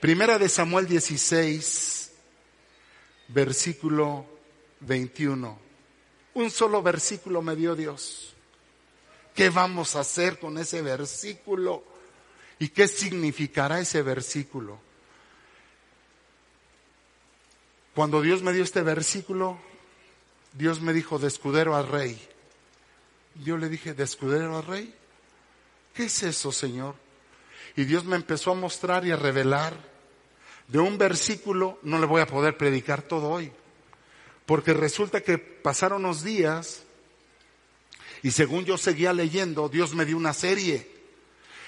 Primera de Samuel 16 versículo 21. Un solo versículo me dio Dios. ¿Qué vamos a hacer con ese versículo? ¿Y qué significará ese versículo? Cuando Dios me dio este versículo, Dios me dijo, de escudero al rey. Yo le dije, ¿de escudero al rey? ¿Qué es eso, Señor? Y Dios me empezó a mostrar y a revelar de un versículo no le voy a poder predicar todo hoy. Porque resulta que pasaron unos días y según yo seguía leyendo, Dios me dio una serie.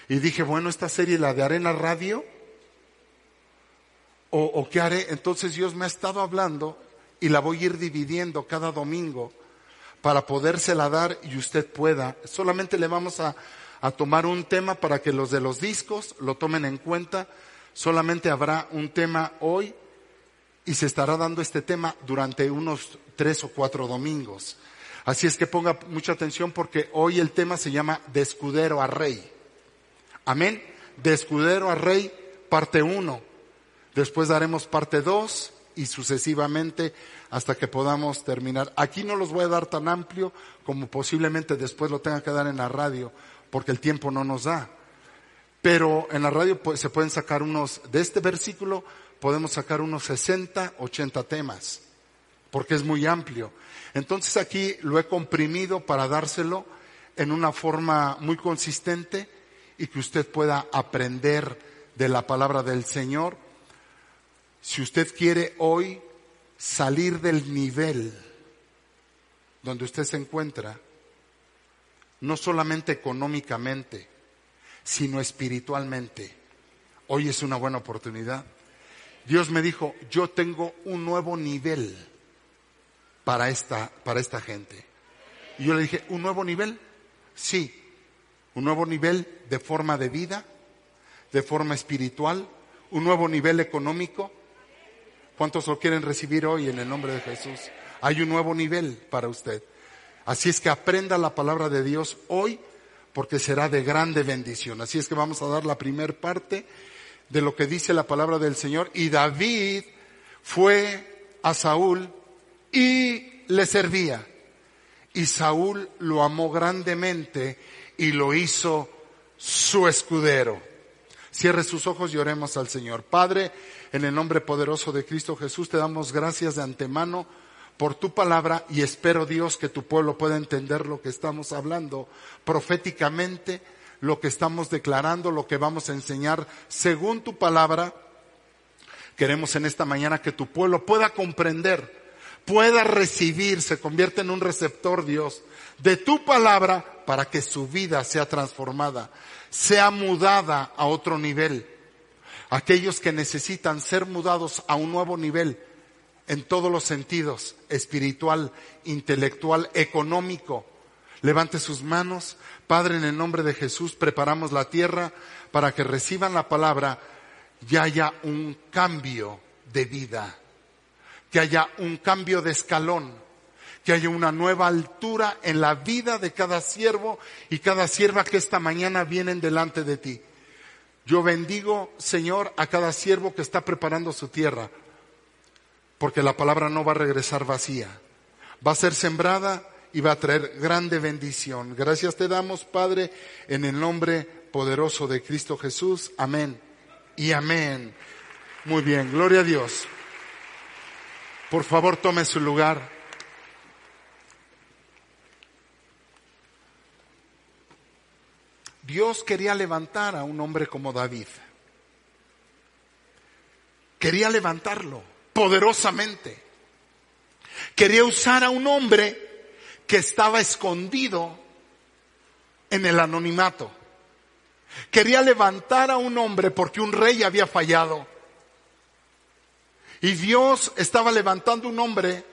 Y dije, bueno, esta serie la de Arena Radio. ¿O, qué haré? Entonces Dios me ha estado hablando y la voy a ir dividiendo cada domingo para podérsela dar y usted pueda. Solamente le vamos a tomar un tema para que los de los discos lo tomen en cuenta Solamente habrá un tema hoy y se estará dando este tema durante unos tres o cuatro domingos. Así es que ponga mucha atención porque hoy el tema se llama De escudero a rey. Amén. De escudero a rey, parte uno. Después daremos parte dos y sucesivamente hasta que podamos terminar. Aquí no los voy a dar tan amplio como posiblemente después lo tenga que dar en la radio porque el tiempo no nos da. Pero en la radio se pueden sacar unos, de este versículo podemos sacar unos 60, 80 temas, porque es muy amplio. Entonces aquí lo he comprimido para dárselo en una forma muy consistente y que usted pueda aprender de la palabra del Señor. Si usted quiere hoy salir del nivel donde usted se encuentra, no solamente económicamente, sino espiritualmente. Hoy es una buena oportunidad. Dios me dijo, yo tengo un nuevo nivel para esta, para esta gente. Y yo le dije, ¿un nuevo nivel? Sí, un nuevo nivel de forma de vida, de forma espiritual, un nuevo nivel económico. ¿Cuántos lo quieren recibir hoy en el nombre de Jesús? Hay un nuevo nivel para usted. Así es que aprenda la palabra de Dios hoy porque será de grande bendición. Así es que vamos a dar la primer parte de lo que dice la palabra del Señor. Y David fue a Saúl y le servía. Y Saúl lo amó grandemente y lo hizo su escudero. Cierre sus ojos y oremos al Señor. Padre, en el nombre poderoso de Cristo Jesús, te damos gracias de antemano por tu palabra y espero Dios que tu pueblo pueda entender lo que estamos hablando proféticamente, lo que estamos declarando, lo que vamos a enseñar según tu palabra. Queremos en esta mañana que tu pueblo pueda comprender, pueda recibir, se convierta en un receptor Dios de tu palabra para que su vida sea transformada, sea mudada a otro nivel. Aquellos que necesitan ser mudados a un nuevo nivel, en todos los sentidos, espiritual, intelectual, económico. Levante sus manos. Padre, en el nombre de Jesús, preparamos la tierra para que reciban la palabra y haya un cambio de vida, que haya un cambio de escalón, que haya una nueva altura en la vida de cada siervo y cada sierva que esta mañana vienen delante de ti. Yo bendigo, Señor, a cada siervo que está preparando su tierra porque la palabra no va a regresar vacía. Va a ser sembrada y va a traer grande bendición. Gracias te damos, Padre, en el nombre poderoso de Cristo Jesús. Amén y amén. Muy bien, gloria a Dios. Por favor, tome su lugar. Dios quería levantar a un hombre como David. Quería levantarlo poderosamente. Quería usar a un hombre que estaba escondido en el anonimato. Quería levantar a un hombre porque un rey había fallado. Y Dios estaba levantando un hombre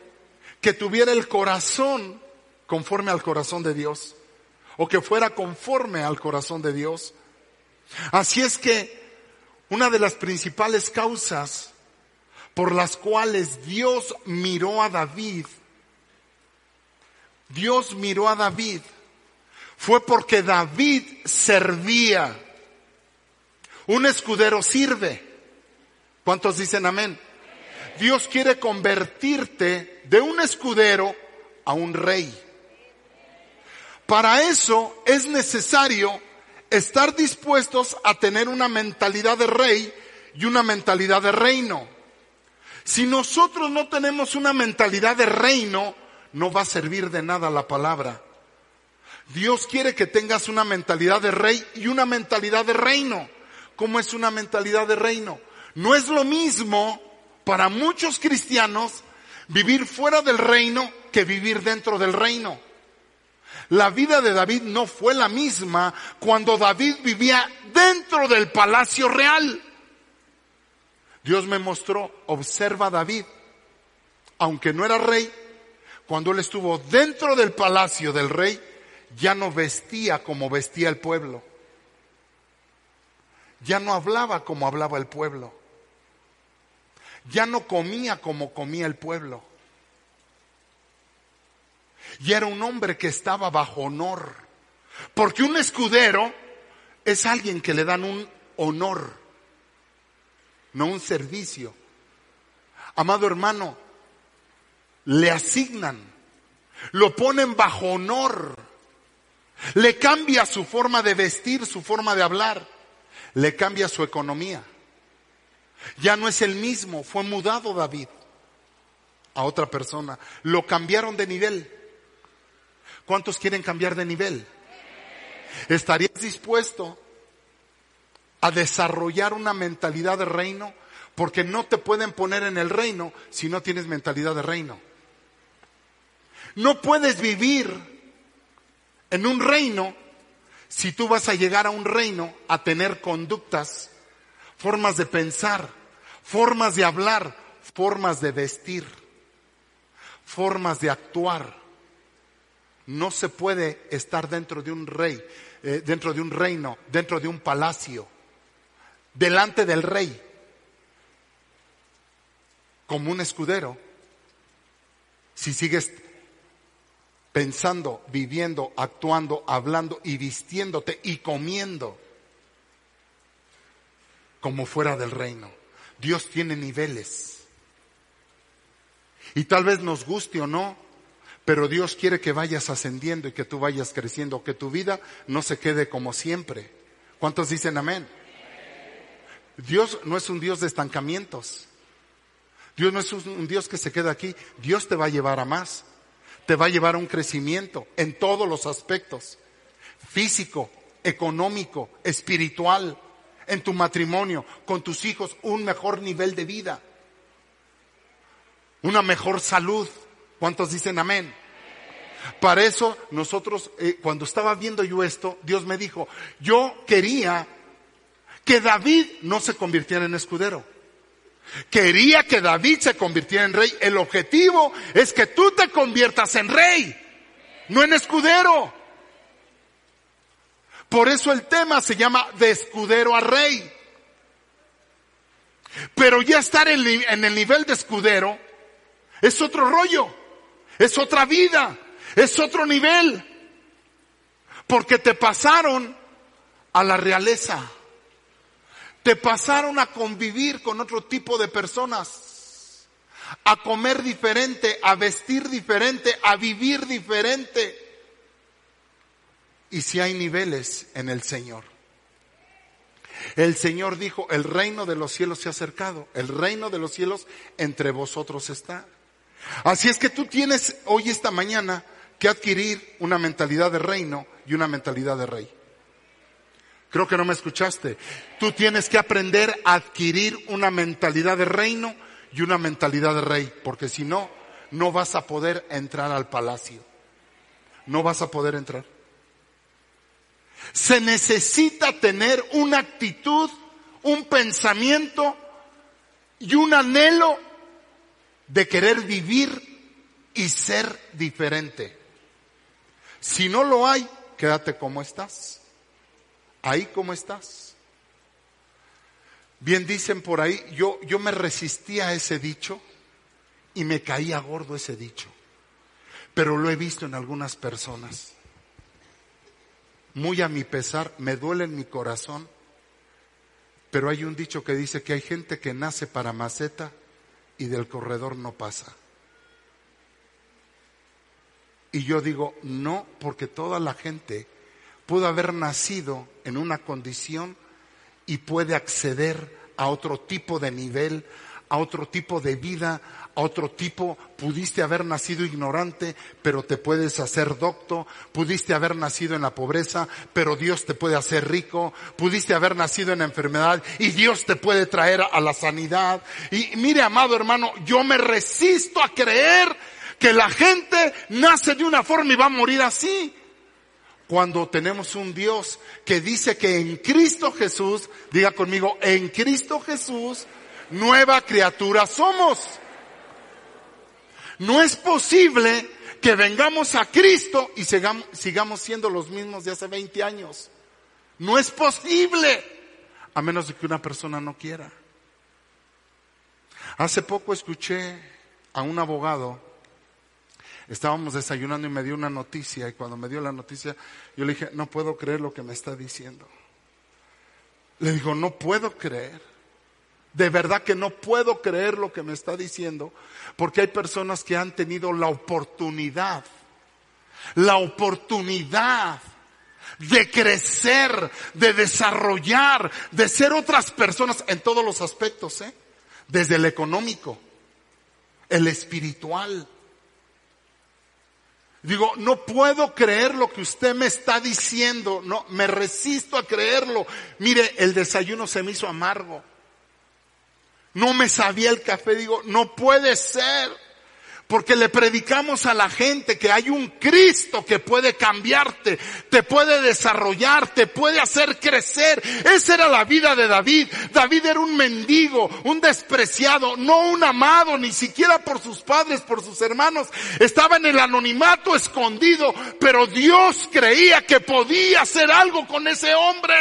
que tuviera el corazón conforme al corazón de Dios, o que fuera conforme al corazón de Dios. Así es que una de las principales causas por las cuales Dios miró a David, Dios miró a David, fue porque David servía. Un escudero sirve. ¿Cuántos dicen amén? Dios quiere convertirte de un escudero a un rey. Para eso es necesario estar dispuestos a tener una mentalidad de rey y una mentalidad de reino. Si nosotros no tenemos una mentalidad de reino, no va a servir de nada la palabra. Dios quiere que tengas una mentalidad de rey y una mentalidad de reino. ¿Cómo es una mentalidad de reino? No es lo mismo para muchos cristianos vivir fuera del reino que vivir dentro del reino. La vida de David no fue la misma cuando David vivía dentro del palacio real. Dios me mostró, observa a David, aunque no era rey, cuando él estuvo dentro del palacio del rey, ya no vestía como vestía el pueblo. Ya no hablaba como hablaba el pueblo. Ya no comía como comía el pueblo. Y era un hombre que estaba bajo honor. Porque un escudero es alguien que le dan un honor, no un servicio. Amado hermano, le asignan, lo ponen bajo honor, le cambia su forma de vestir, su forma de hablar, le cambia su economía. Ya no es el mismo, fue mudado David a otra persona, lo cambiaron de nivel. ¿Cuántos quieren cambiar de nivel? ¿Estarías dispuesto a desarrollar una mentalidad de reino? Porque no te pueden poner en el reino si no tienes mentalidad de reino. No puedes vivir en un reino si tú vas a llegar a un reino a tener conductas, formas de pensar, formas de hablar, formas de vestir, formas de actuar no se puede estar dentro de un rey, eh, dentro de un reino, dentro de un palacio, delante del rey, como un escudero, si sigues pensando, viviendo, actuando, hablando y vistiéndote y comiendo como fuera del reino. Dios tiene niveles. Y tal vez nos guste o no, pero Dios quiere que vayas ascendiendo y que tú vayas creciendo, que tu vida no se quede como siempre. ¿Cuántos dicen amén? Dios no es un Dios de estancamientos. Dios no es un Dios que se queda aquí. Dios te va a llevar a más. Te va a llevar a un crecimiento en todos los aspectos. Físico, económico, espiritual, en tu matrimonio, con tus hijos, un mejor nivel de vida. Una mejor salud. ¿Cuántos dicen amén? Para eso nosotros, eh, cuando estaba viendo yo esto, Dios me dijo, yo quería que David no se convirtiera en escudero. Quería que David se convirtiera en rey. El objetivo es que tú te conviertas en rey, no en escudero. Por eso el tema se llama de escudero a rey. Pero ya estar en el nivel de escudero es otro rollo. Es otra vida, es otro nivel. Porque te pasaron a la realeza. Te pasaron a convivir con otro tipo de personas. A comer diferente, a vestir diferente, a vivir diferente. Y si hay niveles en el Señor. El Señor dijo, el reino de los cielos se ha acercado, el reino de los cielos entre vosotros está. Así es que tú tienes hoy esta mañana que adquirir una mentalidad de reino y una mentalidad de rey. Creo que no me escuchaste. Tú tienes que aprender a adquirir una mentalidad de reino y una mentalidad de rey, porque si no, no vas a poder entrar al palacio. No vas a poder entrar. Se necesita tener una actitud, un pensamiento y un anhelo de querer vivir y ser diferente. Si no lo hay, quédate como estás. Ahí como estás. Bien dicen por ahí, yo, yo me resistía a ese dicho y me caía gordo ese dicho. Pero lo he visto en algunas personas. Muy a mi pesar, me duele en mi corazón. Pero hay un dicho que dice que hay gente que nace para maceta y del corredor no pasa. Y yo digo, no, porque toda la gente pudo haber nacido en una condición y puede acceder a otro tipo de nivel, a otro tipo de vida, a otro tipo, pudiste haber nacido ignorante, pero te puedes hacer docto, pudiste haber nacido en la pobreza, pero Dios te puede hacer rico, pudiste haber nacido en la enfermedad y Dios te puede traer a la sanidad. Y mire, amado hermano, yo me resisto a creer que la gente nace de una forma y va a morir así. Cuando tenemos un Dios que dice que en Cristo Jesús, diga conmigo, en Cristo Jesús, nueva criatura somos. No es posible que vengamos a Cristo y sigamos, sigamos siendo los mismos de hace 20 años. No es posible, a menos de que una persona no quiera. Hace poco escuché a un abogado estábamos desayunando y me dio una noticia y cuando me dio la noticia yo le dije, no puedo creer lo que me está diciendo. Le digo, no puedo creer. De verdad que no puedo creer lo que me está diciendo, porque hay personas que han tenido la oportunidad, la oportunidad de crecer, de desarrollar, de ser otras personas en todos los aspectos, ¿eh? desde el económico, el espiritual, Digo, no puedo creer lo que usted me está diciendo, no, me resisto a creerlo. Mire, el desayuno se me hizo amargo. No me sabía el café, digo, no puede ser. Porque le predicamos a la gente que hay un Cristo que puede cambiarte, te puede desarrollar, te puede hacer crecer. Esa era la vida de David. David era un mendigo, un despreciado, no un amado, ni siquiera por sus padres, por sus hermanos. Estaba en el anonimato escondido, pero Dios creía que podía hacer algo con ese hombre.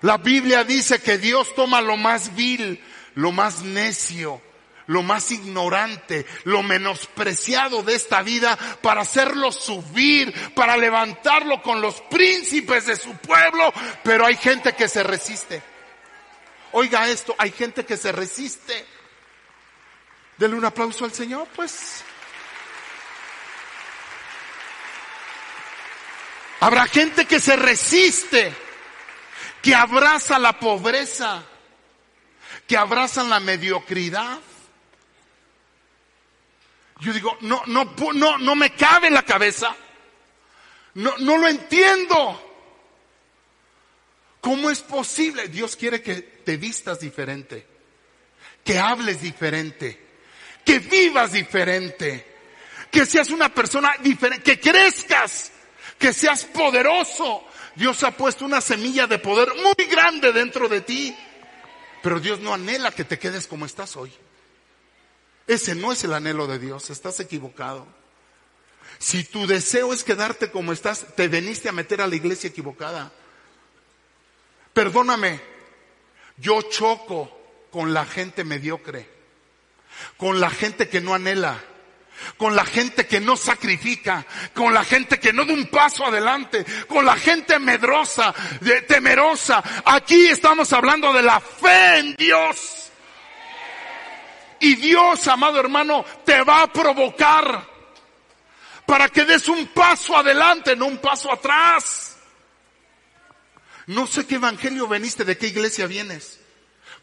La Biblia dice que Dios toma lo más vil, lo más necio, lo más ignorante, lo menospreciado de esta vida para hacerlo subir, para levantarlo con los príncipes de su pueblo, pero hay gente que se resiste. Oiga esto, hay gente que se resiste. Dele un aplauso al Señor, pues. Habrá gente que se resiste, que abraza la pobreza, que abrazan la mediocridad, yo digo, no, no, no, no me cabe en la cabeza. No, no lo entiendo. ¿Cómo es posible? Dios quiere que te vistas diferente, que hables diferente, que vivas diferente, que seas una persona diferente, que crezcas, que seas poderoso. Dios ha puesto una semilla de poder muy grande dentro de ti, pero Dios no anhela que te quedes como estás hoy. Ese no es el anhelo de Dios, estás equivocado. Si tu deseo es quedarte como estás, te veniste a meter a la iglesia equivocada. Perdóname, yo choco con la gente mediocre, con la gente que no anhela, con la gente que no sacrifica, con la gente que no da un paso adelante, con la gente medrosa, temerosa. Aquí estamos hablando de la fe en Dios. Y Dios, amado hermano, te va a provocar para que des un paso adelante, no un paso atrás. No sé qué evangelio veniste, de qué iglesia vienes,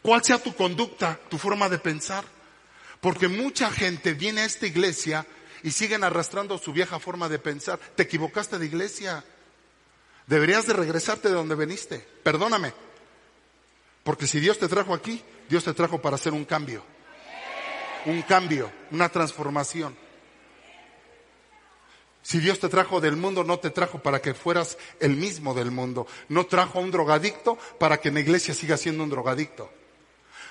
cuál sea tu conducta, tu forma de pensar. Porque mucha gente viene a esta iglesia y siguen arrastrando su vieja forma de pensar. Te equivocaste de iglesia. Deberías de regresarte de donde veniste. Perdóname. Porque si Dios te trajo aquí, Dios te trajo para hacer un cambio un cambio, una transformación. Si Dios te trajo del mundo, no te trajo para que fueras el mismo del mundo. No trajo a un drogadicto para que en la iglesia siga siendo un drogadicto.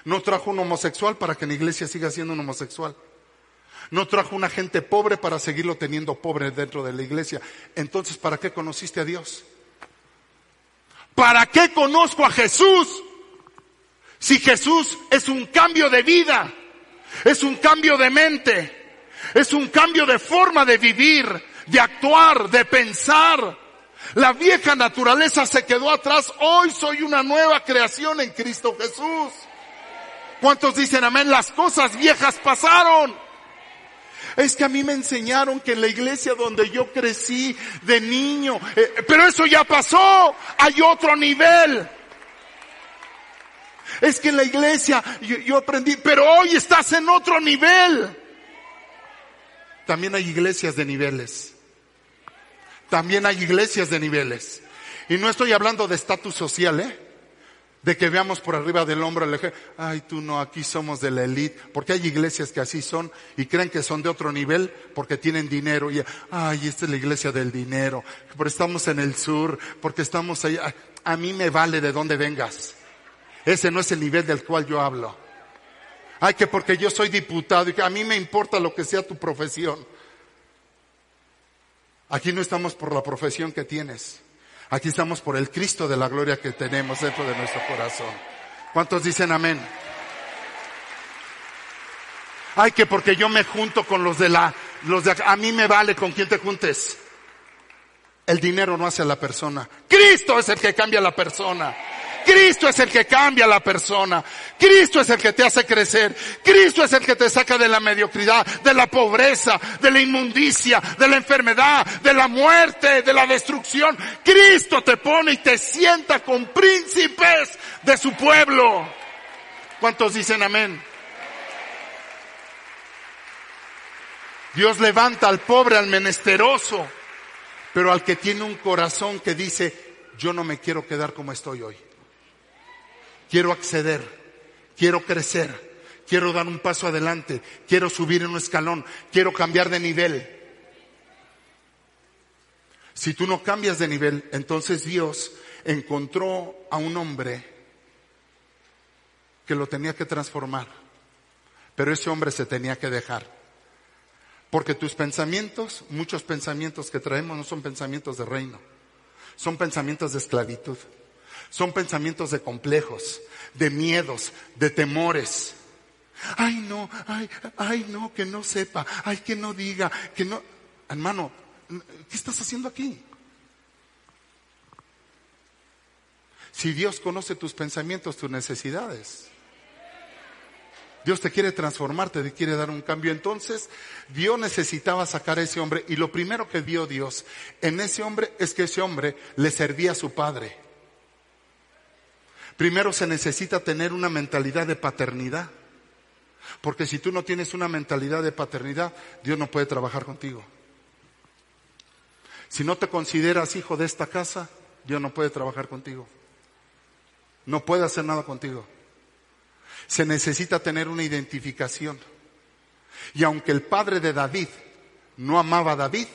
No trajo un homosexual para que la iglesia siga siendo un homosexual. No trajo una gente pobre para seguirlo teniendo pobre dentro de la iglesia. Entonces, ¿para qué conociste a Dios? ¿Para qué conozco a Jesús? Si Jesús es un cambio de vida, es un cambio de mente, es un cambio de forma de vivir, de actuar, de pensar. La vieja naturaleza se quedó atrás. Hoy soy una nueva creación en Cristo Jesús. ¿Cuántos dicen amén? Las cosas viejas pasaron. Es que a mí me enseñaron que en la iglesia donde yo crecí de niño, eh, pero eso ya pasó, hay otro nivel. Es que en la iglesia yo, aprendí, pero hoy estás en otro nivel. También hay iglesias de niveles. También hay iglesias de niveles. Y no estoy hablando de estatus social, ¿eh? De que veamos por arriba del hombro el eje, ay tú no, aquí somos de la élite, porque hay iglesias que así son y creen que son de otro nivel porque tienen dinero y ay, esta es la iglesia del dinero, porque estamos en el sur, porque estamos ahí, a mí me vale de dónde vengas. Ese no es el nivel del cual yo hablo. Ay, que porque yo soy diputado y que a mí me importa lo que sea tu profesión. Aquí no estamos por la profesión que tienes. Aquí estamos por el Cristo de la gloria que tenemos dentro de nuestro corazón. ¿Cuántos dicen amén? Ay, que porque yo me junto con los de la, los de a mí me vale con quién te juntes. El dinero no hace a la persona. Cristo es el que cambia a la persona. Cristo es el que cambia a la persona. Cristo es el que te hace crecer. Cristo es el que te saca de la mediocridad, de la pobreza, de la inmundicia, de la enfermedad, de la muerte, de la destrucción. Cristo te pone y te sienta con príncipes de su pueblo. ¿Cuántos dicen amén? Dios levanta al pobre, al menesteroso, pero al que tiene un corazón que dice, yo no me quiero quedar como estoy hoy quiero acceder, quiero crecer, quiero dar un paso adelante, quiero subir en un escalón, quiero cambiar de nivel. Si tú no cambias de nivel, entonces Dios encontró a un hombre que lo tenía que transformar. Pero ese hombre se tenía que dejar. Porque tus pensamientos, muchos pensamientos que traemos no son pensamientos de reino, son pensamientos de esclavitud. Son pensamientos de complejos, de miedos, de temores. Ay, no, ay, ay, no, que no sepa, ay, que no diga, que no. Hermano, ¿qué estás haciendo aquí? Si Dios conoce tus pensamientos, tus necesidades. Dios te quiere transformar, te quiere dar un cambio. Entonces, Dios necesitaba sacar a ese hombre y lo primero que vio Dios en ese hombre es que ese hombre le servía a su padre. Primero se necesita tener una mentalidad de paternidad. Porque si tú no tienes una mentalidad de paternidad, Dios no puede trabajar contigo. Si no te consideras hijo de esta casa, Dios no puede trabajar contigo. No puede hacer nada contigo. Se necesita tener una identificación. Y aunque el padre de David no amaba a David,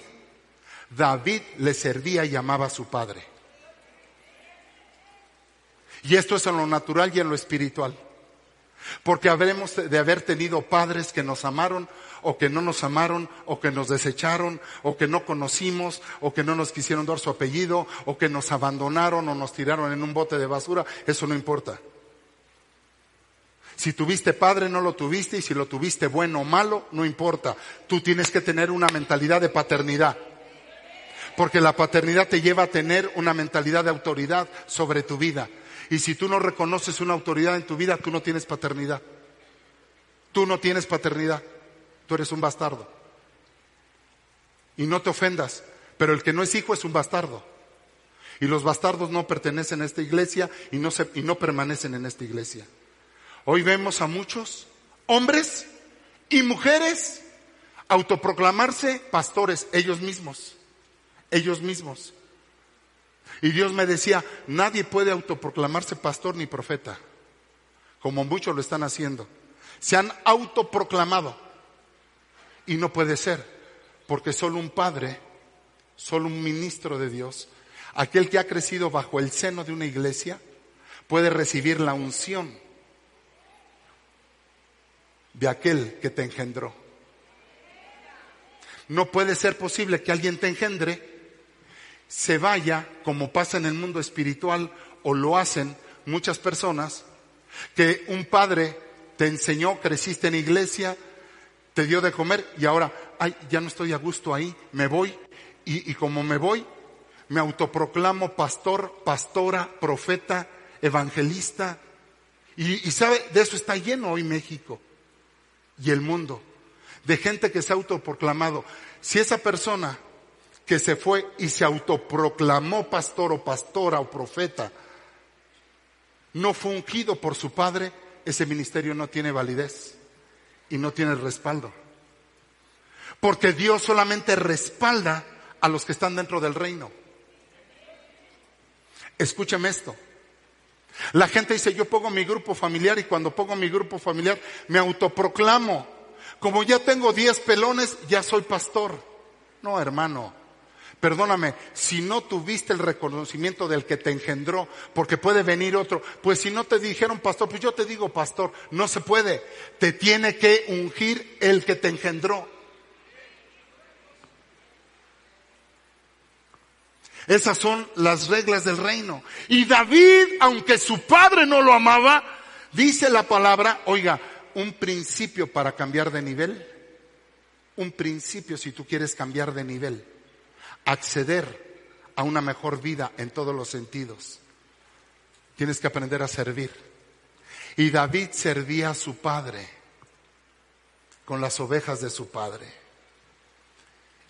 David le servía y amaba a su padre. Y esto es en lo natural y en lo espiritual. Porque habremos de haber tenido padres que nos amaron o que no nos amaron o que nos desecharon o que no conocimos o que no nos quisieron dar su apellido o que nos abandonaron o nos tiraron en un bote de basura. Eso no importa. Si tuviste padre, no lo tuviste y si lo tuviste bueno o malo, no importa. Tú tienes que tener una mentalidad de paternidad. Porque la paternidad te lleva a tener una mentalidad de autoridad sobre tu vida. Y si tú no reconoces una autoridad en tu vida, tú no tienes paternidad. Tú no tienes paternidad. Tú eres un bastardo. Y no te ofendas, pero el que no es hijo es un bastardo. Y los bastardos no pertenecen a esta iglesia y no, se, y no permanecen en esta iglesia. Hoy vemos a muchos hombres y mujeres autoproclamarse pastores ellos mismos. Ellos mismos. Y Dios me decía, nadie puede autoproclamarse pastor ni profeta, como muchos lo están haciendo. Se han autoproclamado. Y no puede ser, porque solo un padre, solo un ministro de Dios, aquel que ha crecido bajo el seno de una iglesia, puede recibir la unción de aquel que te engendró. No puede ser posible que alguien te engendre, se vaya, como pasa en el mundo espiritual, o lo hacen muchas personas, que un padre te enseñó, creciste en iglesia, te dio de comer y ahora, ay, ya no estoy a gusto ahí, me voy. Y, y como me voy, me autoproclamo pastor, pastora, profeta, evangelista. Y, y sabe, de eso está lleno hoy México y el mundo, de gente que se ha autoproclamado. Si esa persona que se fue y se autoproclamó pastor o pastora o profeta, no fue ungido por su padre, ese ministerio no tiene validez y no tiene respaldo. Porque Dios solamente respalda a los que están dentro del reino. Escúchame esto. La gente dice, yo pongo mi grupo familiar y cuando pongo mi grupo familiar me autoproclamo. Como ya tengo 10 pelones, ya soy pastor. No, hermano. Perdóname, si no tuviste el reconocimiento del que te engendró, porque puede venir otro, pues si no te dijeron pastor, pues yo te digo pastor, no se puede. Te tiene que ungir el que te engendró. Esas son las reglas del reino. Y David, aunque su padre no lo amaba, dice la palabra, oiga, un principio para cambiar de nivel. Un principio si tú quieres cambiar de nivel. Acceder a una mejor vida en todos los sentidos. Tienes que aprender a servir. Y David servía a su padre con las ovejas de su padre.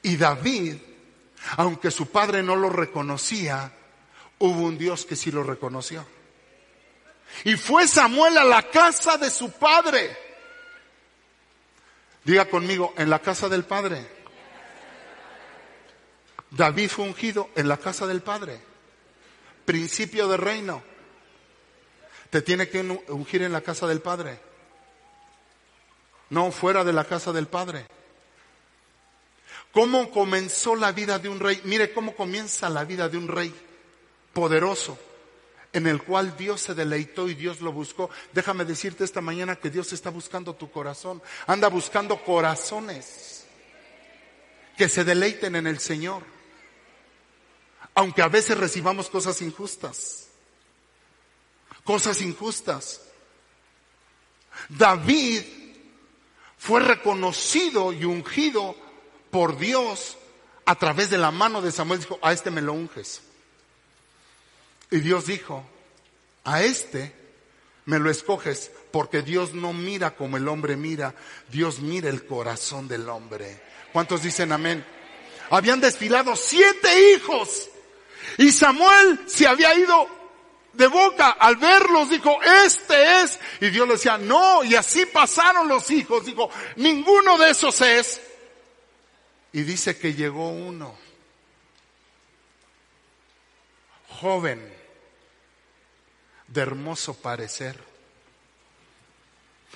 Y David aunque su padre no lo reconocía, hubo un Dios que sí lo reconoció. Y fue Samuel a la casa de su padre. Diga conmigo, en la casa del padre. David fue ungido en la casa del padre. Principio de reino. Te tiene que ungir en la casa del padre. No fuera de la casa del padre. ¿Cómo comenzó la vida de un rey? Mire cómo comienza la vida de un rey poderoso, en el cual Dios se deleitó y Dios lo buscó. Déjame decirte esta mañana que Dios está buscando tu corazón. Anda buscando corazones que se deleiten en el Señor. Aunque a veces recibamos cosas injustas. Cosas injustas. David fue reconocido y ungido por Dios a través de la mano de Samuel dijo, a este me lo unges. Y Dios dijo, a este me lo escoges porque Dios no mira como el hombre mira, Dios mira el corazón del hombre. ¿Cuántos dicen amén? Habían desfilado siete hijos y Samuel se había ido de boca al verlos, dijo, este es. Y Dios le decía, no, y así pasaron los hijos, dijo, ninguno de esos es. Y dice que llegó uno, joven, de hermoso parecer.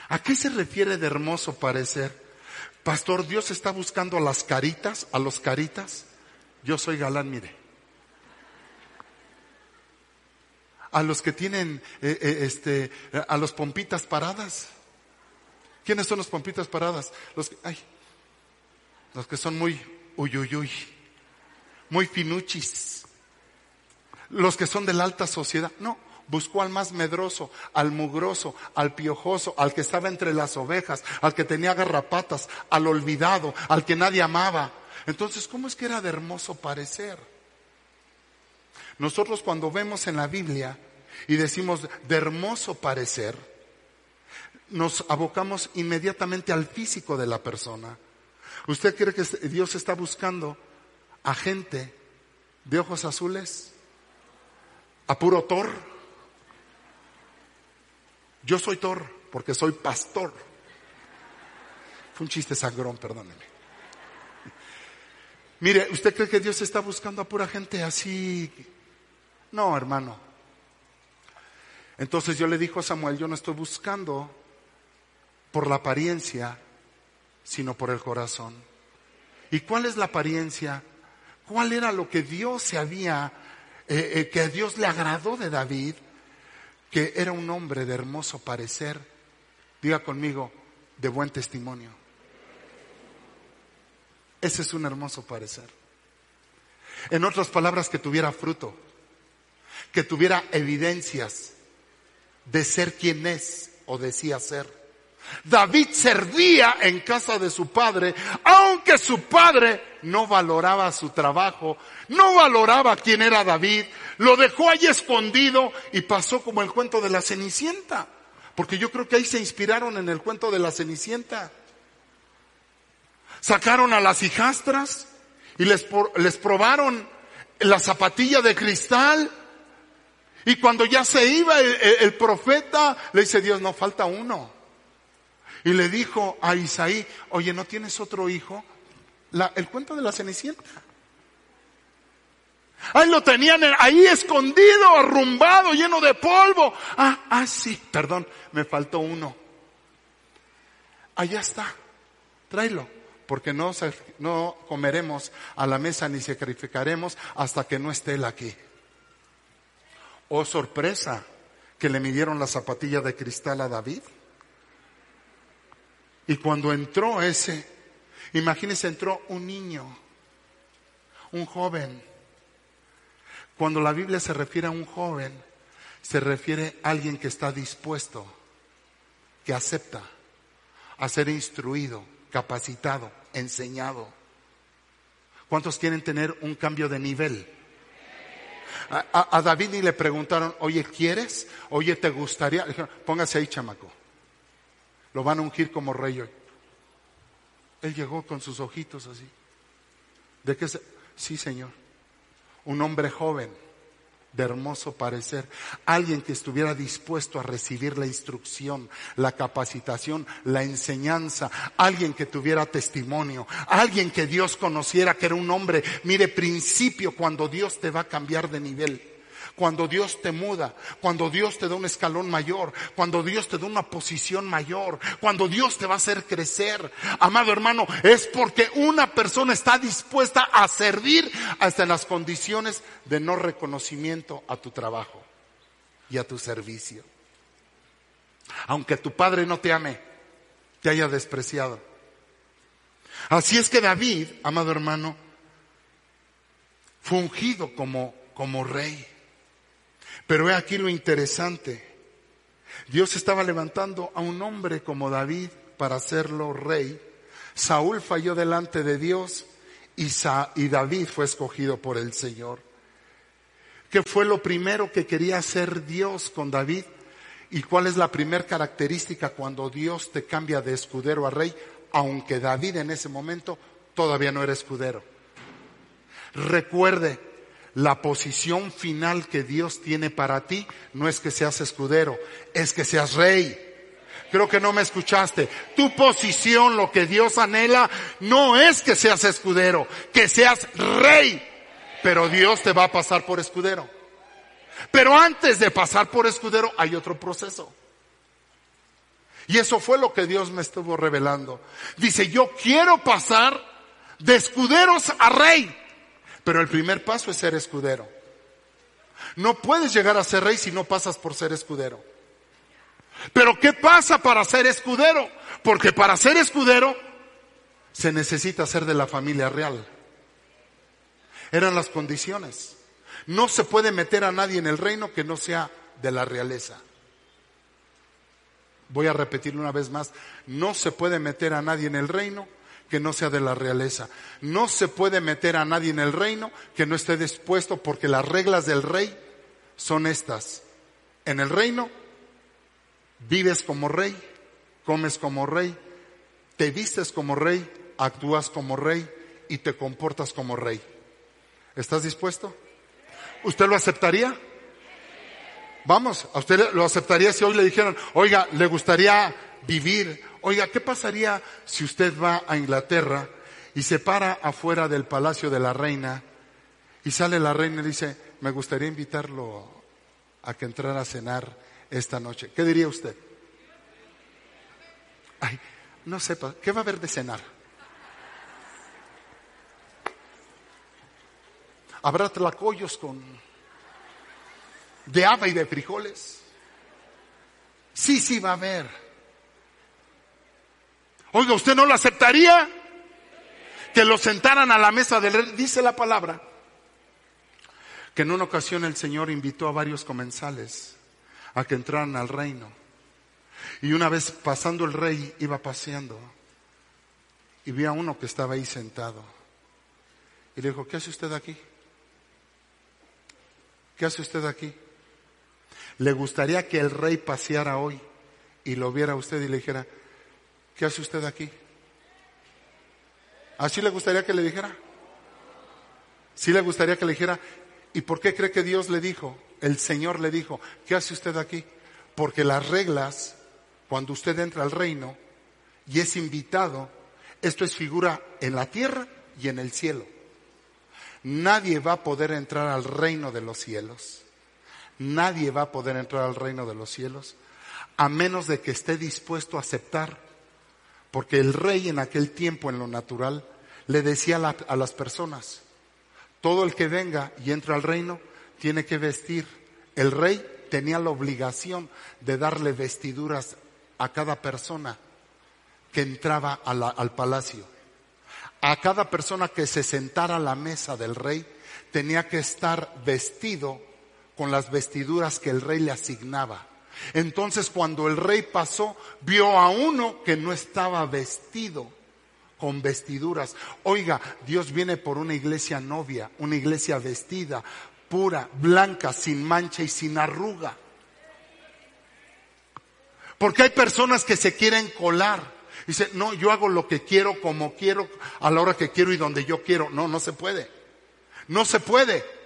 ¿A qué se refiere de hermoso parecer? Pastor, Dios está buscando a las caritas, a los caritas. Yo soy galán, mire. A los que tienen, eh, eh, este, a los pompitas paradas. ¿Quiénes son los pompitas paradas? Los que, ay, los que son muy uyuyuy, muy finuchis, los que son de la alta sociedad. No, buscó al más medroso, al mugroso, al piojoso, al que estaba entre las ovejas, al que tenía garrapatas, al olvidado, al que nadie amaba. Entonces, ¿cómo es que era de hermoso parecer? Nosotros cuando vemos en la Biblia y decimos de hermoso parecer, nos abocamos inmediatamente al físico de la persona. ¿Usted cree que Dios está buscando a gente de ojos azules? ¿A puro Thor? Yo soy Thor porque soy pastor. Fue un chiste sangrón, perdóneme. Mire, ¿usted cree que Dios está buscando a pura gente así? No, hermano. Entonces yo le dijo a Samuel, yo no estoy buscando por la apariencia, sino por el corazón. ¿Y cuál es la apariencia? ¿Cuál era lo que Dios se había, eh, eh, que a Dios le agradó de David? Que era un hombre de hermoso parecer. Diga conmigo, de buen testimonio. Ese es un hermoso parecer. En otras palabras, que tuviera fruto, que tuviera evidencias de ser quien es o decía ser. David servía en casa de su padre, aunque su padre no valoraba su trabajo, no valoraba quién era David, lo dejó ahí escondido y pasó como el cuento de la Cenicienta, porque yo creo que ahí se inspiraron en el cuento de la Cenicienta. Sacaron a las hijastras y les, les probaron la zapatilla de cristal. Y cuando ya se iba el, profeta, le dice Dios, no falta uno. Y le dijo a Isaí, oye, ¿no tienes otro hijo? el cuento de la Cenicienta. Ahí lo tenían ahí escondido, arrumbado, lleno de polvo. Ah, ah, sí, perdón, me faltó uno. Allá está, tráelo porque no, no comeremos a la mesa ni sacrificaremos hasta que no esté él aquí. Oh sorpresa, que le midieron la zapatilla de cristal a David. Y cuando entró ese, imagínense, entró un niño, un joven. Cuando la Biblia se refiere a un joven, se refiere a alguien que está dispuesto, que acepta a ser instruido, capacitado, enseñado. ¿Cuántos quieren tener un cambio de nivel? A, David ni le preguntaron, oye, ¿quieres? Oye, ¿te gustaría? póngase ahí, chamaco. Lo van a ungir como rey hoy. Él llegó con sus ojitos así. ¿De qué se? Sí, Señor. Un hombre joven de hermoso parecer, alguien que estuviera dispuesto a recibir la instrucción, la capacitación, la enseñanza, alguien que tuviera testimonio, alguien que Dios conociera que era un hombre, mire, principio cuando Dios te va a cambiar de nivel cuando Dios te muda, cuando Dios te da un escalón mayor, cuando Dios te da una posición mayor, cuando Dios te va a hacer crecer. Amado hermano, es porque una persona está dispuesta a servir hasta en las condiciones de no reconocimiento a tu trabajo y a tu servicio. Aunque tu padre no te ame, te haya despreciado. Así es que David, amado hermano, fue ungido como, como rey. Pero he aquí lo interesante. Dios estaba levantando a un hombre como David para hacerlo rey. Saúl falló delante de Dios y, y David fue escogido por el Señor. ¿Qué fue lo primero que quería hacer Dios con David? ¿Y cuál es la primera característica cuando Dios te cambia de escudero a rey? Aunque David en ese momento todavía no era escudero. Recuerde, la posición final que Dios tiene para ti no es que seas escudero, es que seas rey. Creo que no me escuchaste. Tu posición, lo que Dios anhela, no es que seas escudero, que seas rey. Pero Dios te va a pasar por escudero. Pero antes de pasar por escudero hay otro proceso. Y eso fue lo que Dios me estuvo revelando. Dice, yo quiero pasar de escuderos a rey. Pero el primer paso es ser escudero. No puedes llegar a ser rey si no pasas por ser escudero. Pero ¿qué pasa para ser escudero? Porque para ser escudero se necesita ser de la familia real. Eran las condiciones. No se puede meter a nadie en el reino que no sea de la realeza. Voy a repetirlo una vez más. No se puede meter a nadie en el reino que no sea de la realeza. No se puede meter a nadie en el reino que no esté dispuesto porque las reglas del rey son estas. En el reino vives como rey, comes como rey, te vistes como rey, actúas como rey y te comportas como rey. ¿Estás dispuesto? ¿Usted lo aceptaría? Vamos, ¿a usted lo aceptaría si hoy le dijeran, oiga, le gustaría vivir Oiga, ¿qué pasaría si usted va a Inglaterra y se para afuera del palacio de la reina y sale la reina y dice, me gustaría invitarlo a que entrara a cenar esta noche? ¿Qué diría usted? Ay, no sepa, ¿qué va a haber de cenar? Habrá tlacoyos con de haba y de frijoles. Sí, sí va a haber. Oiga, ¿usted no lo aceptaría? Que lo sentaran a la mesa del rey. Dice la palabra que en una ocasión el Señor invitó a varios comensales a que entraran al reino. Y una vez pasando el rey iba paseando y vi a uno que estaba ahí sentado. Y le dijo, ¿qué hace usted aquí? ¿Qué hace usted aquí? ¿Le gustaría que el rey paseara hoy y lo viera usted y le dijera, ¿qué hace usted aquí? ¿Así le gustaría que le dijera? ¿Sí le gustaría que le dijera? ¿Y por qué cree que Dios le dijo? El Señor le dijo, ¿qué hace usted aquí? Porque las reglas, cuando usted entra al reino y es invitado, esto es figura en la tierra y en el cielo. Nadie va a poder entrar al reino de los cielos. Nadie va a poder entrar al reino de los cielos a menos de que esté dispuesto a aceptar. Porque el rey en aquel tiempo en lo natural le decía a, las personas, todo el que venga y entre al reino tiene que vestir. El rey tenía la obligación de darle vestiduras a cada persona que entraba al palacio. A cada persona que se sentara a la mesa del rey tenía que estar vestido con las vestiduras que el rey le asignaba. Entonces cuando el rey pasó, vio a uno que no estaba vestido con vestiduras. Oiga, Dios viene por una iglesia novia, una iglesia vestida, pura, blanca, sin mancha y sin arruga. Porque hay personas que se quieren colar. Dice, no, yo hago lo que quiero, como quiero, a la hora que quiero y donde yo quiero. No, no se puede. No se puede.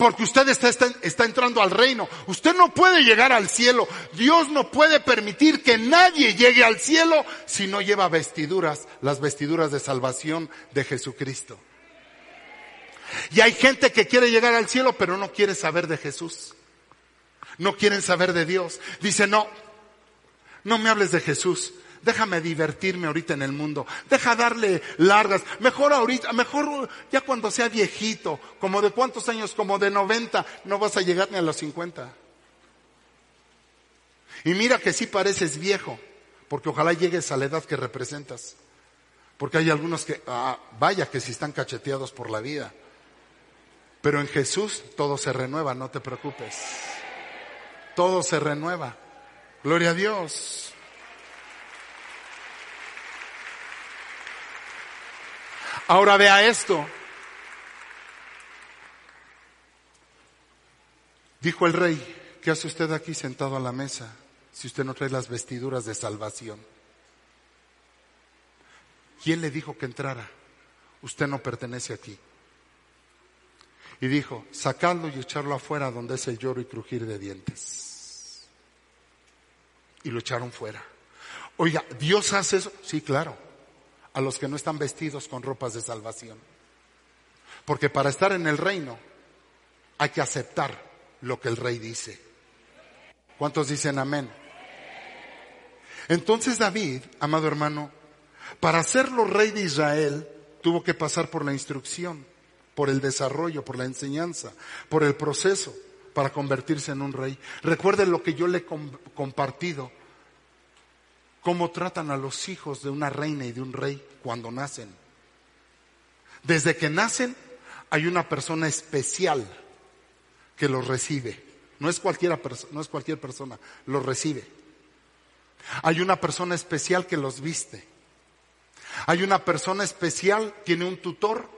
Porque usted está, entrando al reino. Usted no puede llegar al cielo. Dios no puede permitir que nadie llegue al cielo si no lleva vestiduras, las vestiduras de salvación de Jesucristo. Y hay gente que quiere llegar al cielo pero no quiere saber de Jesús. No quieren saber de Dios. Dice, no, no me hables de Jesús. Déjame divertirme ahorita en el mundo. Deja darle largas. Mejor ahorita, mejor ya cuando sea viejito. Como de cuántos años, como de 90, no vas a llegar ni a los 50. Y mira que sí pareces viejo, porque ojalá llegues a la edad que representas. Porque hay algunos que, ah, vaya que si están cacheteados por la vida. Pero en Jesús todo se renueva, no te preocupes. Todo se renueva. Gloria a Dios. Ahora vea esto. Dijo el rey, ¿qué hace usted aquí sentado a la mesa si usted no trae las vestiduras de salvación? ¿Quién le dijo que entrara? Usted no pertenece aquí. Y dijo, sacadlo y echarlo afuera donde es el lloro y crujir de dientes. Y lo echaron fuera. Oiga, ¿Dios hace eso? Sí, claro a los que no están vestidos con ropas de salvación. Porque para estar en el reino hay que aceptar lo que el rey dice. ¿Cuántos dicen amén? Entonces David, amado hermano, para hacerlo rey de Israel, tuvo que pasar por la instrucción, por el desarrollo, por la enseñanza, por el proceso para convertirse en un rey. Recuerden lo que yo le he compartido cómo tratan a los hijos de una reina y de un rey cuando nacen. Desde que nacen hay una persona especial que los recibe. No es, cualquiera, no es cualquier persona, los recibe. Hay una persona especial que los viste. Hay una persona especial, tiene un tutor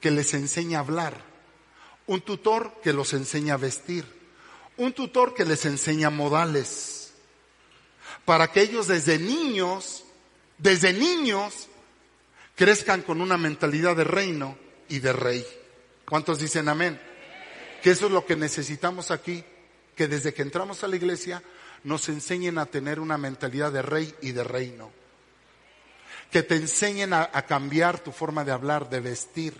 que les enseña a hablar. Un tutor que los enseña a vestir. Un tutor que les enseña modales para que ellos desde niños, desde niños, crezcan con una mentalidad de reino y de rey. ¿Cuántos dicen amén? Que eso es lo que necesitamos aquí, que desde que entramos a la iglesia nos enseñen a tener una mentalidad de rey y de reino. Que te enseñen a, a cambiar tu forma de hablar, de vestir,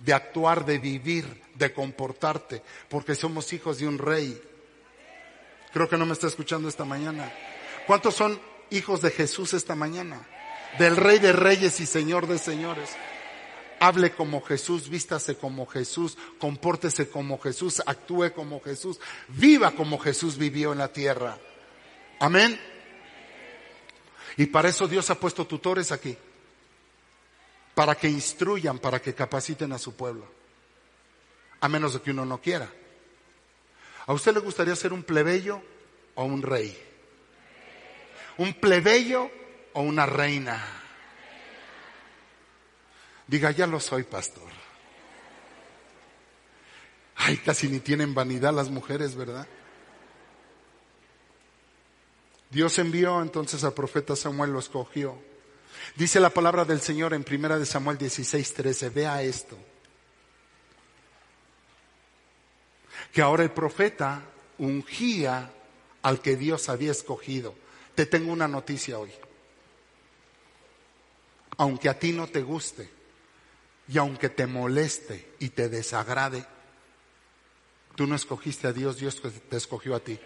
de actuar, de vivir, de comportarte, porque somos hijos de un rey. Creo que no me está escuchando esta mañana. ¿Cuántos son hijos de Jesús esta mañana? Del Rey de Reyes y Señor de Señores. Hable como Jesús, vístase como Jesús, compórtese como Jesús, actúe como Jesús, viva como Jesús vivió en la tierra. Amén. Y para eso Dios ha puesto tutores aquí. Para que instruyan, para que capaciten a su pueblo. A menos de que uno no quiera. ¿A usted le gustaría ser un plebeyo o un rey? ¿Un plebeyo o una reina? Diga, ya lo soy, pastor. Ay, casi ni tienen vanidad las mujeres, ¿verdad? Dios envió entonces al profeta Samuel, lo escogió. Dice la palabra del Señor en primera de Samuel 16, 13. Vea esto. Que ahora el profeta ungía al que Dios había escogido. Te tengo una noticia hoy. Aunque a ti no te guste y aunque te moleste y te desagrade, tú no escogiste a Dios, Dios te escogió a ti.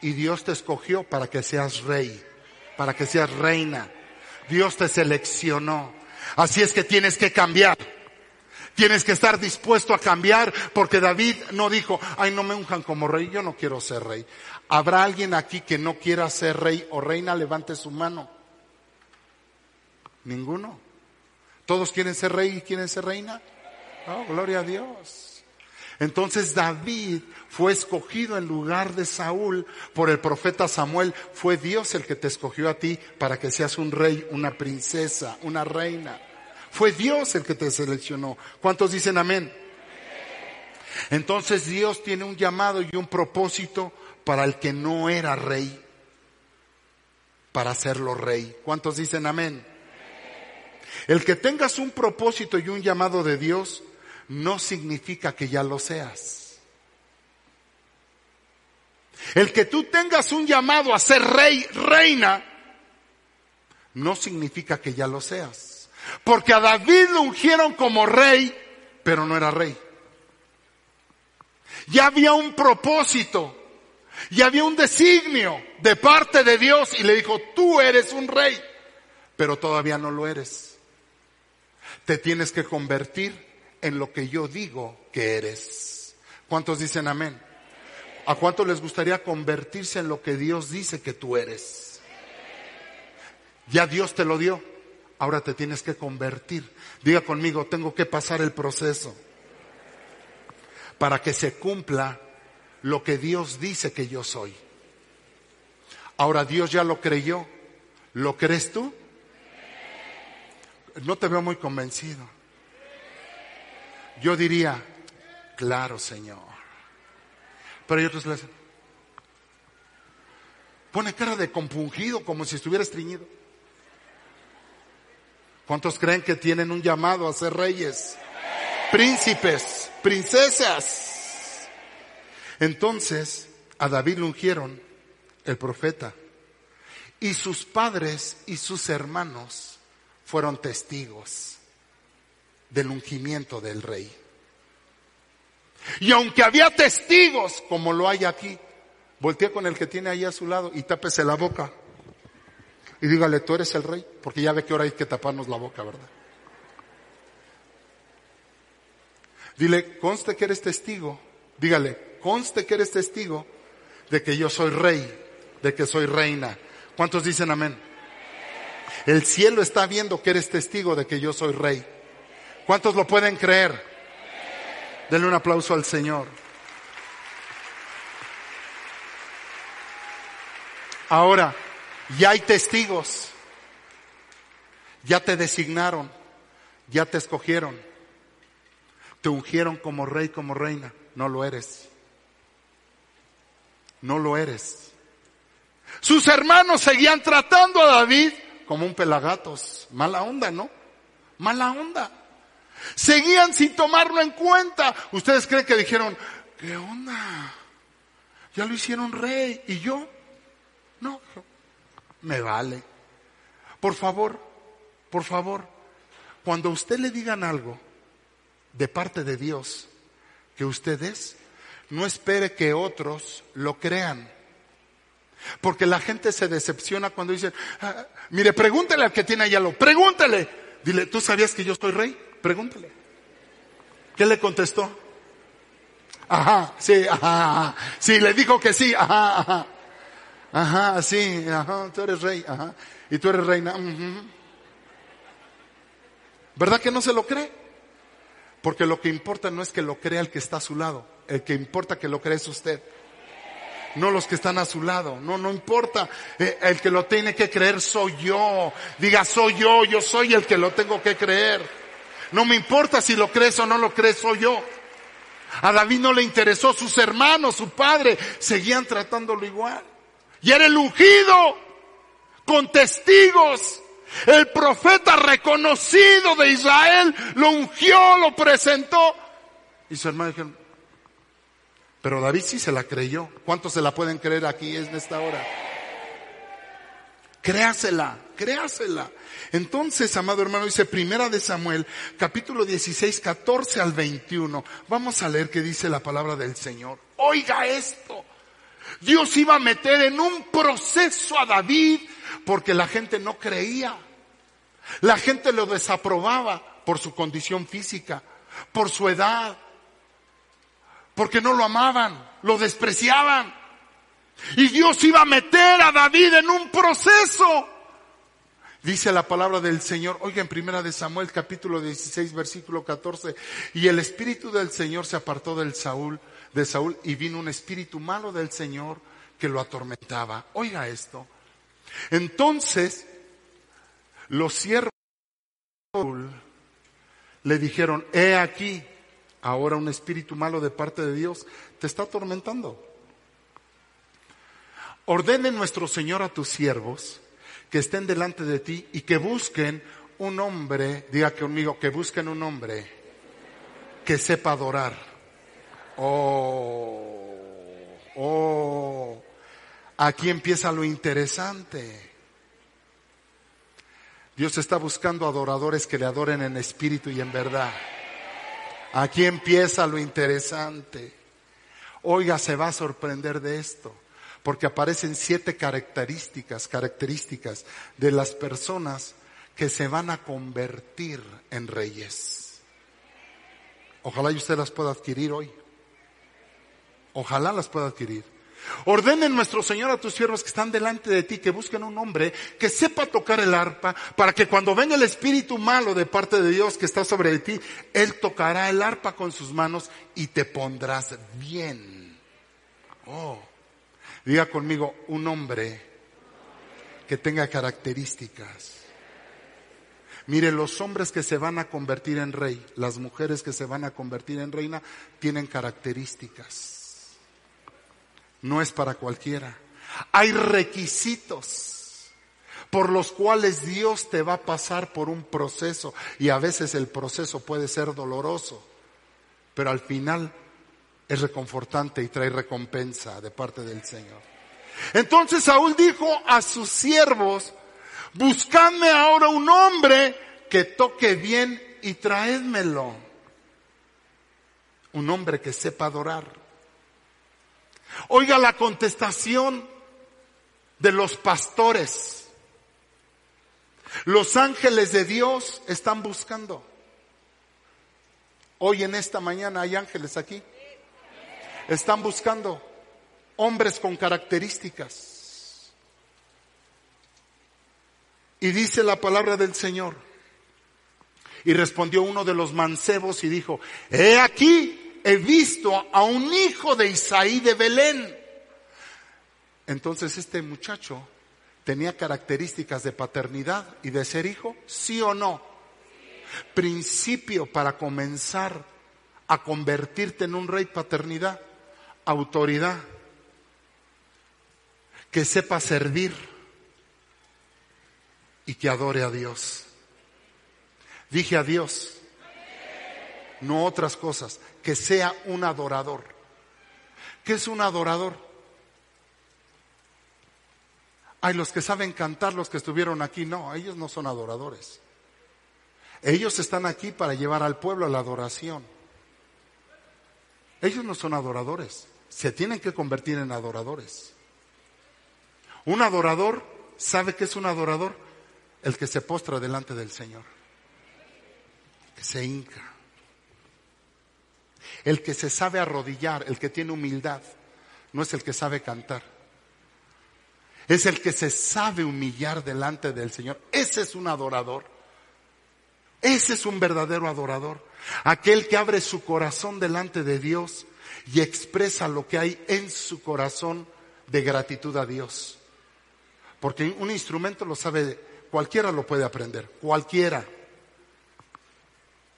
Y Dios te escogió para que seas rey, para que seas reina. Dios te seleccionó. Así es que tienes que cambiar. Tienes que estar dispuesto a cambiar porque David no dijo, ay, no me unjan como rey, yo no quiero ser rey. ¿Habrá alguien aquí que no quiera ser rey o reina? Levante su mano. Ninguno. ¿Todos quieren ser rey y quieren ser reina? Oh, gloria a Dios. Entonces David fue escogido en lugar de Saúl por el profeta Samuel. Fue Dios el que te escogió a ti para que seas un rey, una princesa, una reina. Fue Dios el que te seleccionó. ¿Cuántos dicen amén? Entonces Dios tiene un llamado y un propósito para el que no era rey, para hacerlo rey. ¿Cuántos dicen amén? El que tengas un propósito y un llamado de Dios no significa que ya lo seas. El que tú tengas un llamado a ser rey, reina, no significa que ya lo seas. Porque a David lo ungieron como rey, pero no era rey. Ya había un propósito, ya había un designio de parte de Dios y le dijo, tú eres un rey, pero todavía no lo eres. Te tienes que convertir en lo que yo digo que eres. ¿Cuántos dicen amén? ¿A cuántos les gustaría convertirse en lo que Dios dice que tú eres? Ya Dios te lo dio, ahora te tienes que convertir. Diga conmigo, tengo que pasar el proceso para que se cumpla lo que Dios dice que yo soy. Ahora Dios ya lo creyó. ¿Lo crees tú? No te veo muy convencido. Yo diría, claro, Señor. Pero hay otros le pone cara de compungido, como si estuviera estreñido. ¿Cuántos creen que tienen un llamado a ser reyes? Príncipes, princesas. Entonces, a David ungieron el profeta. Y sus padres y sus hermanos fueron testigos del ungimiento del rey. Y aunque había testigos, como lo hay aquí, voltea con el que tiene ahí a su lado y tápese la boca. Y dígale, tú eres el rey, porque ya ve que ahora hay que taparnos la boca, ¿verdad? Dile, conste que eres testigo. Dígale, conste que eres testigo de que yo soy rey, de que soy reina. ¿Cuántos dicen amén? El cielo está viendo que eres testigo de que yo soy rey. ¿Cuántos lo pueden creer? Denle un aplauso al Señor. Ahora, ya hay testigos. Ya te designaron. Ya te escogieron. Te ungieron como rey, como reina. No lo eres. No lo eres. Sus hermanos seguían tratando a David como un pelagatos. Mala onda, ¿no? Mala onda. Seguían sin tomarlo en cuenta. ¿Ustedes creen que dijeron, qué onda? Ya lo hicieron rey. ¿Y yo? No, me vale. Por favor, por favor, cuando a usted le digan algo de parte de Dios que usted es, no espere que otros lo crean. Porque la gente se decepciona cuando dicen, ah, mire, pregúntele al que tiene allá lo, pregúntele. Dile, ¿tú sabías que yo soy rey? Pregúntale. ¿Qué le contestó? Ajá, sí, ajá, ajá. Sí, le dijo que sí, ajá, ajá. Ajá, sí, ajá, tú eres rey, ajá. Y tú eres reina. ujú. ¿Verdad que no se lo cree? Porque lo que importa no es que lo crea el que está a su lado, el que importa que lo cree es usted. No los que están a su lado, no, no importa. Eh, el que lo tiene que creer soy yo. Diga, soy yo, yo soy el que lo tengo que creer. No me importa si lo crees o no lo crees, soy yo. A David no le interesó, sus hermanos, su padre, seguían tratándolo igual. Y era el ungido, con testigos. El profeta reconocido de Israel lo ungió, lo presentó. Y su hermano dijeron, pero David sí se la creyó. ¿Cuántos se la pueden creer aquí en esta hora? Créasela, créasela. Entonces, amado hermano, dice Primera de Samuel, capítulo 16, 14 al 21. Vamos a leer qué dice la palabra del Señor. Oiga esto. Dios iba a meter en un proceso a David porque la gente no creía. La gente lo desaprobaba por su condición física, por su edad, porque no lo amaban, lo despreciaban. Y Dios iba a meter a David en un proceso. Dice la palabra del Señor, oiga en primera de Samuel capítulo 16 versículo 14, y el espíritu del Señor se apartó del Saúl, de Saúl y vino un espíritu malo del Señor que lo atormentaba. Oiga esto. Entonces, los siervos le dijeron, he aquí, ahora un espíritu malo de parte de Dios te está atormentando. Ordene nuestro Señor a tus siervos que estén delante de ti y que busquen un hombre, diga conmigo, que busquen un hombre que sepa adorar. Oh, oh, aquí empieza lo interesante. Dios está buscando adoradores que le adoren en espíritu y en verdad. Aquí empieza lo interesante. Oiga, se va a sorprender de esto, porque aparecen siete características, características de las personas que se van a convertir en reyes. Ojalá y usted las pueda adquirir hoy. Ojalá las pueda adquirir. Ordenen nuestro Señor a tus siervos que están delante de ti que busquen un hombre que sepa tocar el arpa para que cuando venga el espíritu malo de parte de Dios que está sobre ti, Él tocará el arpa con sus manos y te pondrás bien. Oh, diga conmigo un hombre que tenga características. Mire, los hombres que se van a convertir en rey, las mujeres que se van a convertir en reina, tienen características no es para cualquiera. Hay requisitos por los cuales Dios te va a pasar por un proceso y a veces el proceso puede ser doloroso, pero al final es reconfortante y trae recompensa de parte del Señor. Entonces Saúl dijo a sus siervos, buscadme ahora un hombre que toque bien y traédmelo. Un hombre que sepa adorar. Oiga la contestación de los pastores. Los ángeles de Dios están buscando. Hoy en esta mañana hay ángeles aquí. Están buscando hombres con características. Y dice la palabra del Señor. Y respondió uno de los mancebos y dijo, he aquí, he visto a un hijo de Isaí de Belén. Entonces este muchacho tenía características de paternidad y de ser hijo, sí o no. Principio para comenzar a convertirte en un rey paternidad, autoridad, que sepa servir y que adore a Dios. Dije a Dios, no otras cosas, que sea un adorador. ¿Qué es un adorador? Hay los que saben cantar, los que estuvieron aquí, no, ellos no son adoradores. Ellos están aquí para llevar al pueblo a la adoración. Ellos no son adoradores, se tienen que convertir en adoradores. Un adorador, ¿sabe qué es un adorador? El que se postra delante del Señor, que se hinca, el que se sabe arrodillar, el que tiene humildad, no es el que sabe cantar. Es el que se sabe humillar delante del Señor. Ese es un adorador. Ese es un verdadero adorador. Aquel que abre su corazón delante de Dios y expresa lo que hay en su corazón de gratitud a Dios. Porque un instrumento lo sabe, cualquiera lo puede aprender, cualquiera.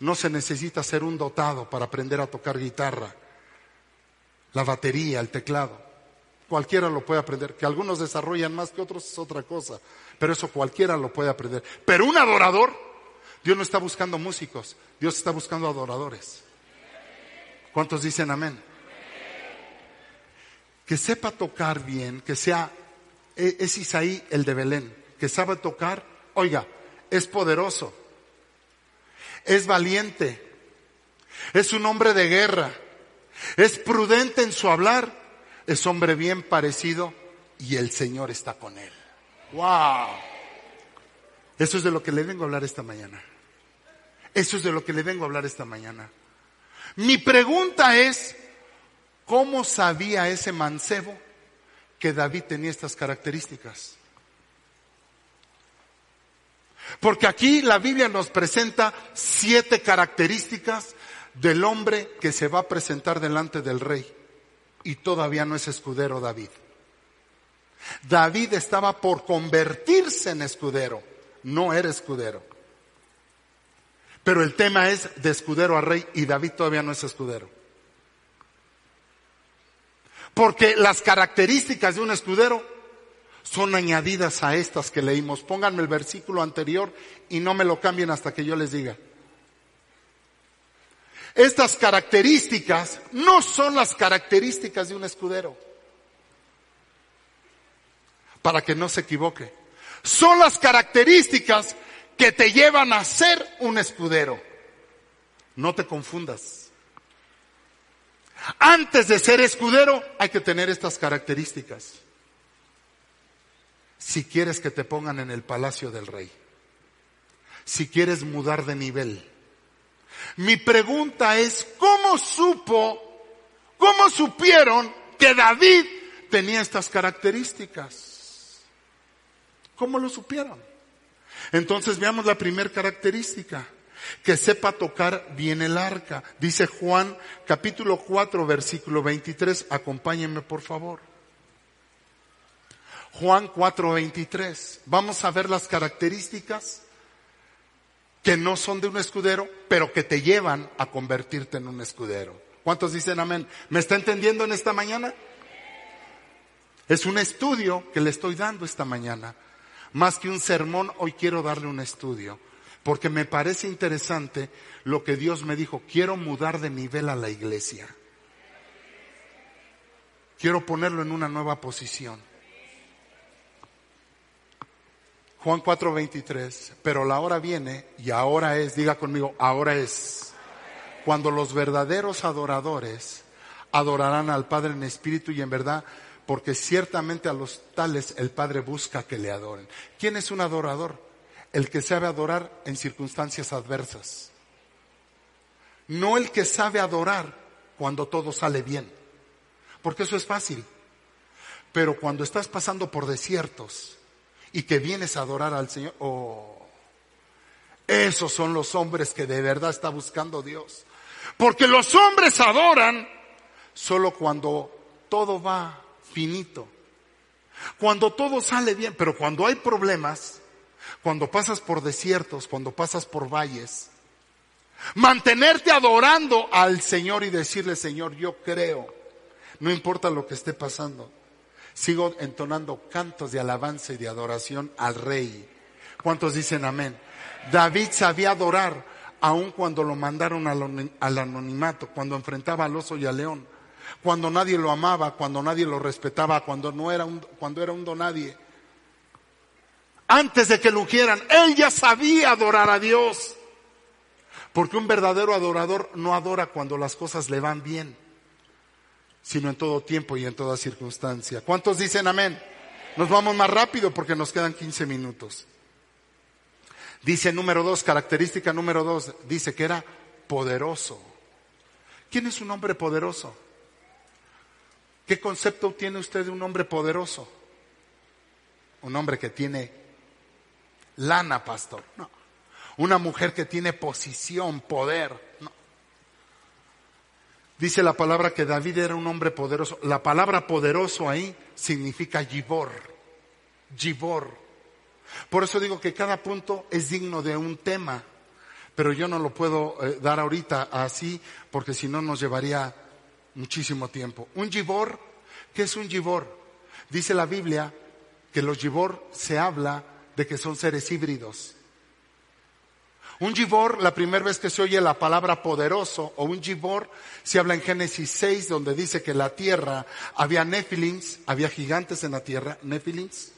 No se necesita ser un dotado para aprender a tocar guitarra, la batería, el teclado. Cualquiera lo puede aprender. Que algunos desarrollan más que otros es otra cosa. Pero eso cualquiera lo puede aprender. Pero un adorador, Dios no está buscando músicos, Dios está buscando adoradores. ¿Cuántos dicen amén? Que sepa tocar bien, que sea, e, es Isaí el de Belén, que sabe tocar, oiga, es poderoso es valiente, es un hombre de guerra, es prudente en su hablar, es hombre bien parecido y el Señor está con él. ¡Wow! Eso es de lo que le vengo a hablar esta mañana. Eso es de lo que le vengo a hablar esta mañana. Mi pregunta es, ¿cómo sabía ese mancebo que David tenía estas características? Porque aquí la Biblia nos presenta siete características del hombre que se va a presentar delante del rey. Y todavía no es escudero David. David estaba por convertirse en escudero. No era escudero. Pero el tema es de escudero a rey y David todavía no es escudero. Porque las características de un escudero son añadidas a estas que leímos. Pónganme el versículo anterior y no me lo cambien hasta que yo les diga. Estas características no son las características de un escudero. Para que no se equivoque. Son las características que te llevan a ser un escudero. No te confundas. Antes de ser escudero hay que tener estas características si quieres que te pongan en el palacio del rey, si quieres mudar de nivel. Mi pregunta es, ¿cómo supo, cómo supieron que David tenía estas características? ¿Cómo lo supieron? Entonces veamos la primera característica, que sepa tocar bien el arca. Dice Juan capítulo 4 versículo 23, acompáñenme por favor. Juan 4:23. Vamos a ver las características que no son de un escudero, pero que te llevan a convertirte en un escudero. ¿Cuántos dicen amén? ¿Me está entendiendo en esta mañana? Es un estudio que le estoy dando esta mañana. Más que un sermón, hoy quiero darle un estudio, porque me parece interesante lo que Dios me dijo. Quiero mudar de nivel a la iglesia. Quiero ponerlo en una nueva posición. Juan 4:23, pero la hora viene y ahora es, diga conmigo, ahora es, cuando los verdaderos adoradores adorarán al Padre en espíritu y en verdad, porque ciertamente a los tales el Padre busca que le adoren. ¿Quién es un adorador? El que sabe adorar en circunstancias adversas. No el que sabe adorar cuando todo sale bien, porque eso es fácil. Pero cuando estás pasando por desiertos, y que vienes a adorar al Señor. Oh, esos son los hombres que de verdad está buscando Dios. Porque los hombres adoran solo cuando todo va finito. Cuando todo sale bien, pero cuando hay problemas, cuando pasas por desiertos, cuando pasas por valles, mantenerte adorando al Señor y decirle, Señor, yo creo, no importa lo que esté pasando sigo entonando cantos de alabanza y de adoración al rey. ¿Cuántos dicen amén? David sabía adorar aun cuando lo mandaron al anonimato, cuando enfrentaba al oso y al león, cuando nadie lo amaba, cuando nadie lo respetaba, cuando no era un, cuando era un donadie. Antes de que lo ungieran, él ya sabía adorar a Dios. Porque un verdadero adorador no adora cuando las cosas le van bien sino en todo tiempo y en toda circunstancia. ¿Cuántos dicen amén? Nos vamos más rápido porque nos quedan 15 minutos. Dice número dos, característica número dos, dice que era poderoso. ¿Quién es un hombre poderoso? ¿Qué concepto tiene usted de un hombre poderoso? un hombre que tiene lana, pastor. No. Una mujer que tiene posición, poder. Dice la palabra que David era un hombre poderoso. La palabra poderoso ahí significa gibor. Gibor. Por eso digo que cada punto es digno de un tema, pero yo no lo puedo eh, dar ahorita así porque si no nos llevaría muchísimo tiempo. Un gibor, ¿qué es un gibor? Dice la Biblia que los gibor se habla de que son seres híbridos. Un gibor, la primera vez que se oye la palabra poderoso o un gibor, se habla en Génesis 6, donde dice que la tierra había nefilins, había gigantes en la tierra, nefilins,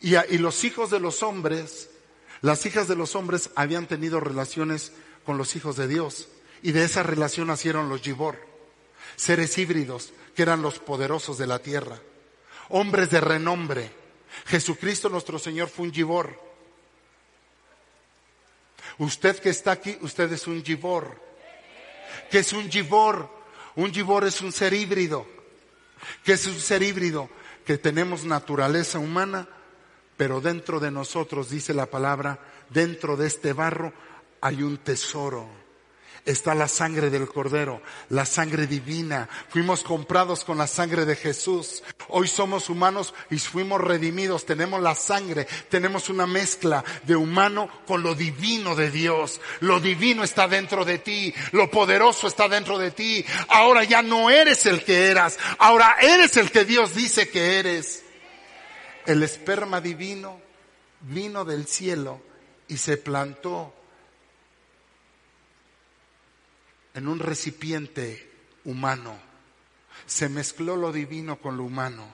y, y los hijos de los hombres, las hijas de los hombres habían tenido relaciones con los hijos de Dios, y de esa relación nacieron los gibor, seres híbridos, que eran los poderosos de la tierra, hombres de renombre. Jesucristo nuestro Señor fue un gibor. Usted que está aquí, usted es un gibor. ¿Qué es un gibor? Un gibor es un ser híbrido. ¿Qué es un ser híbrido? Que tenemos naturaleza humana, pero dentro de nosotros, dice la palabra, dentro de este barro hay un tesoro está la sangre del Cordero, la sangre divina. Fuimos comprados con la sangre de Jesús. Hoy somos humanos y fuimos redimidos. Tenemos la sangre, tenemos una mezcla de humano con lo divino de Dios. Lo divino está dentro de ti, lo poderoso está dentro de ti. Ahora ya no eres el que eras, ahora eres el que Dios dice que eres. El esperma divino vino del cielo y se plantó en un recipiente humano. Se mezcló lo divino con lo humano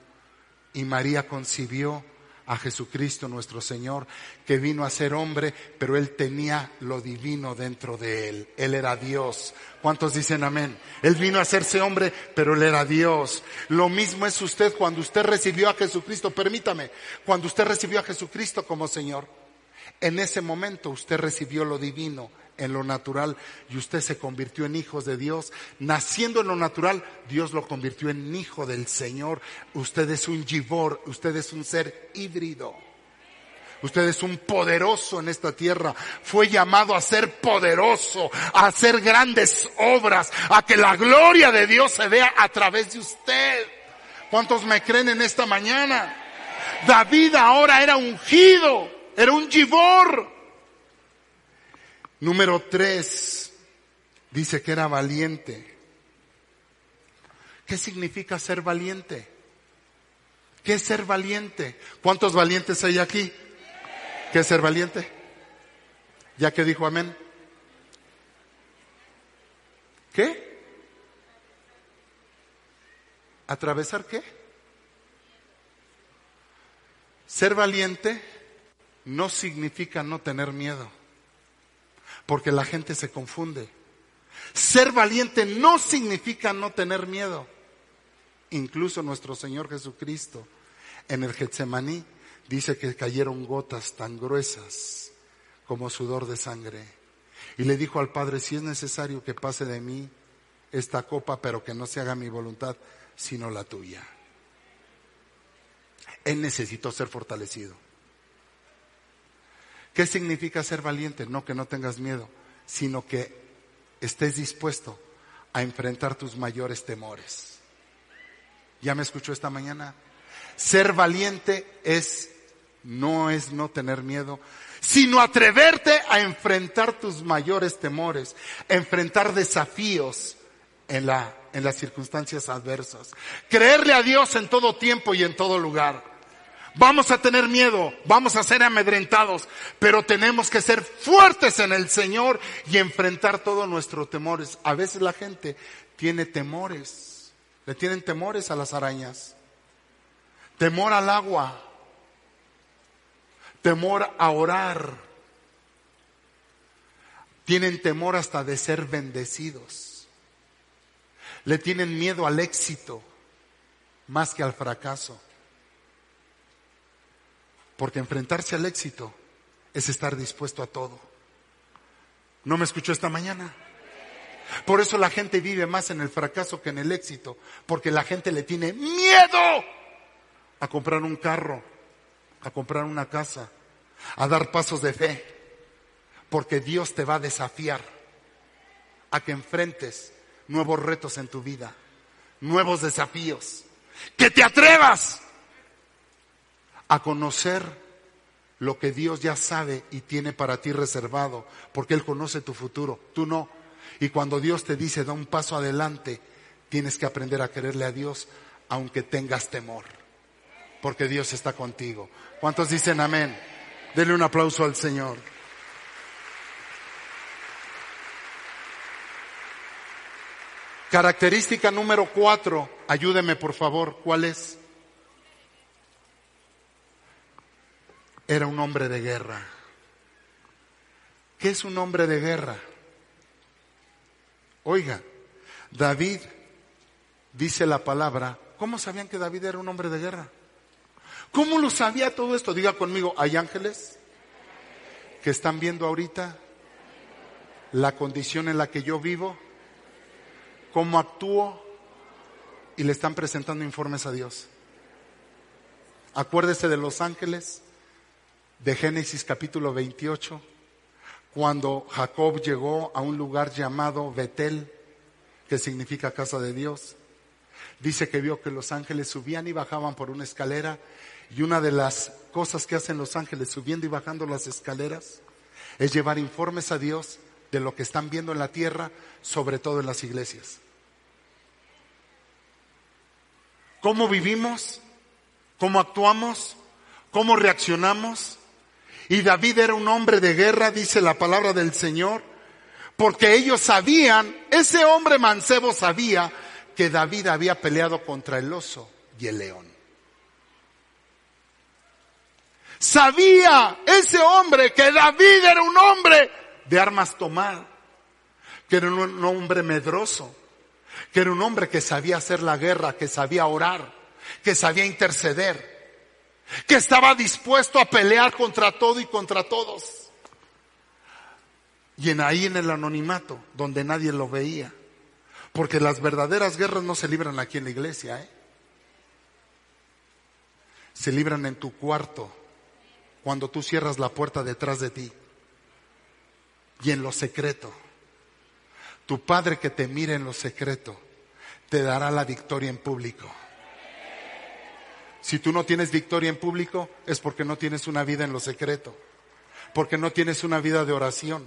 y María concibió a Jesucristo nuestro Señor, que vino a ser hombre, pero él tenía lo divino dentro de él. Él era Dios. ¿Cuántos dicen amén? Él vino a hacerse hombre, pero él era Dios. Lo mismo es usted cuando usted recibió a Jesucristo. Permítame, cuando usted recibió a Jesucristo como Señor, en ese momento usted recibió lo divino en lo natural y usted se convirtió en hijos de Dios. Naciendo en lo natural, Dios lo convirtió en hijo del Señor. Usted es un gibor, usted es un ser híbrido. Usted es un poderoso en esta tierra. Fue llamado a ser poderoso, a hacer grandes obras, a que la gloria de Dios se vea a través de usted. ¿Cuántos me creen en esta mañana? David ahora era ungido, era un gibor. Número tres, dice que era valiente. ¿Qué significa ser valiente? ¿Qué es ser valiente? ¿Cuántos valientes hay aquí? ¿Qué es ser valiente? Ya que dijo amén. ¿Qué? ¿Atravesar qué? Ser valiente no significa no tener miedo porque la gente se confunde. Ser valiente no significa no tener miedo. Incluso nuestro Señor Jesucristo en el Getsemaní dice que cayeron gotas tan gruesas como sudor de sangre. Y le dijo al Padre, si es necesario que pase de mí esta copa, pero que no se haga mi voluntad, sino la tuya. Él necesitó ser fortalecido. ¿Qué significa ser valiente? No que no tengas miedo, sino que estés dispuesto a enfrentar tus mayores temores. ¿Ya me escuchó esta mañana? Ser valiente es, no es no tener miedo, sino atreverte a enfrentar tus mayores temores, enfrentar desafíos en la, en las circunstancias adversas. Creerle a Dios en todo tiempo y en todo lugar. Vamos a tener miedo, vamos a ser amedrentados, pero tenemos que ser fuertes en el Señor y enfrentar todos nuestros temores. A veces la gente tiene temores, le tienen temores a las arañas, temor al agua, temor a orar, tienen temor hasta de ser bendecidos, le tienen miedo al éxito más que al fracaso. Porque enfrentarse al éxito es estar dispuesto a todo. ¿No me escuchó esta mañana? Por eso la gente vive más en el fracaso que en el éxito, porque la gente le tiene miedo a comprar un carro, a comprar una casa, a dar pasos de fe, porque Dios te va a desafiar a que enfrentes nuevos retos en tu vida, nuevos desafíos, que te atrevas a conocer lo que Dios ya sabe y tiene para ti reservado, porque Él conoce tu futuro, tú no. Y cuando Dios te dice, da un paso adelante, tienes que aprender a quererle a Dios, aunque tengas temor, porque Dios está contigo. ¿Cuántos dicen amén? Denle un aplauso al Señor. Característica número cuatro, ayúdeme por favor, ¿cuál es? Era un hombre de guerra. ¿Qué es un hombre de guerra? Oiga, David, dice la palabra, ¿cómo sabían que David era un hombre de guerra? ¿Cómo lo sabía todo esto? Diga conmigo, ¿hay ángeles que están viendo ahorita la condición en la que yo vivo? ¿Cómo actúo? Y le están presentando informes a Dios. Acuérdese de los ángeles de Génesis capítulo 28, cuando Jacob llegó a un lugar llamado Betel, que significa casa de Dios. Dice que vio que los ángeles subían y bajaban por una escalera y una de las cosas que hacen los ángeles subiendo y bajando las escaleras es llevar informes a Dios de lo que están viendo en la tierra, sobre todo en las iglesias. ¿Cómo vivimos? ¿Cómo actuamos? ¿Cómo reaccionamos? Y David era un hombre de guerra, dice la palabra del Señor, porque ellos sabían, ese hombre mancebo sabía que David había peleado contra el oso y el león. Sabía ese hombre que David era un hombre de armas tomar, que era un hombre medroso, que era un hombre que sabía hacer la guerra, que sabía orar, que sabía interceder, que estaba dispuesto a pelear contra todo y contra todos. Y en ahí en el anonimato, donde nadie lo veía. Porque las verdaderas guerras no se libran aquí en la iglesia, ¿eh? Se libran en tu cuarto, cuando tú cierras la puerta detrás de ti. Y en lo secreto. Tu Padre que te mire en lo secreto te dará la victoria en público. Si tú no tienes victoria en público es porque no tienes una vida en lo secreto, porque no tienes una vida de oración,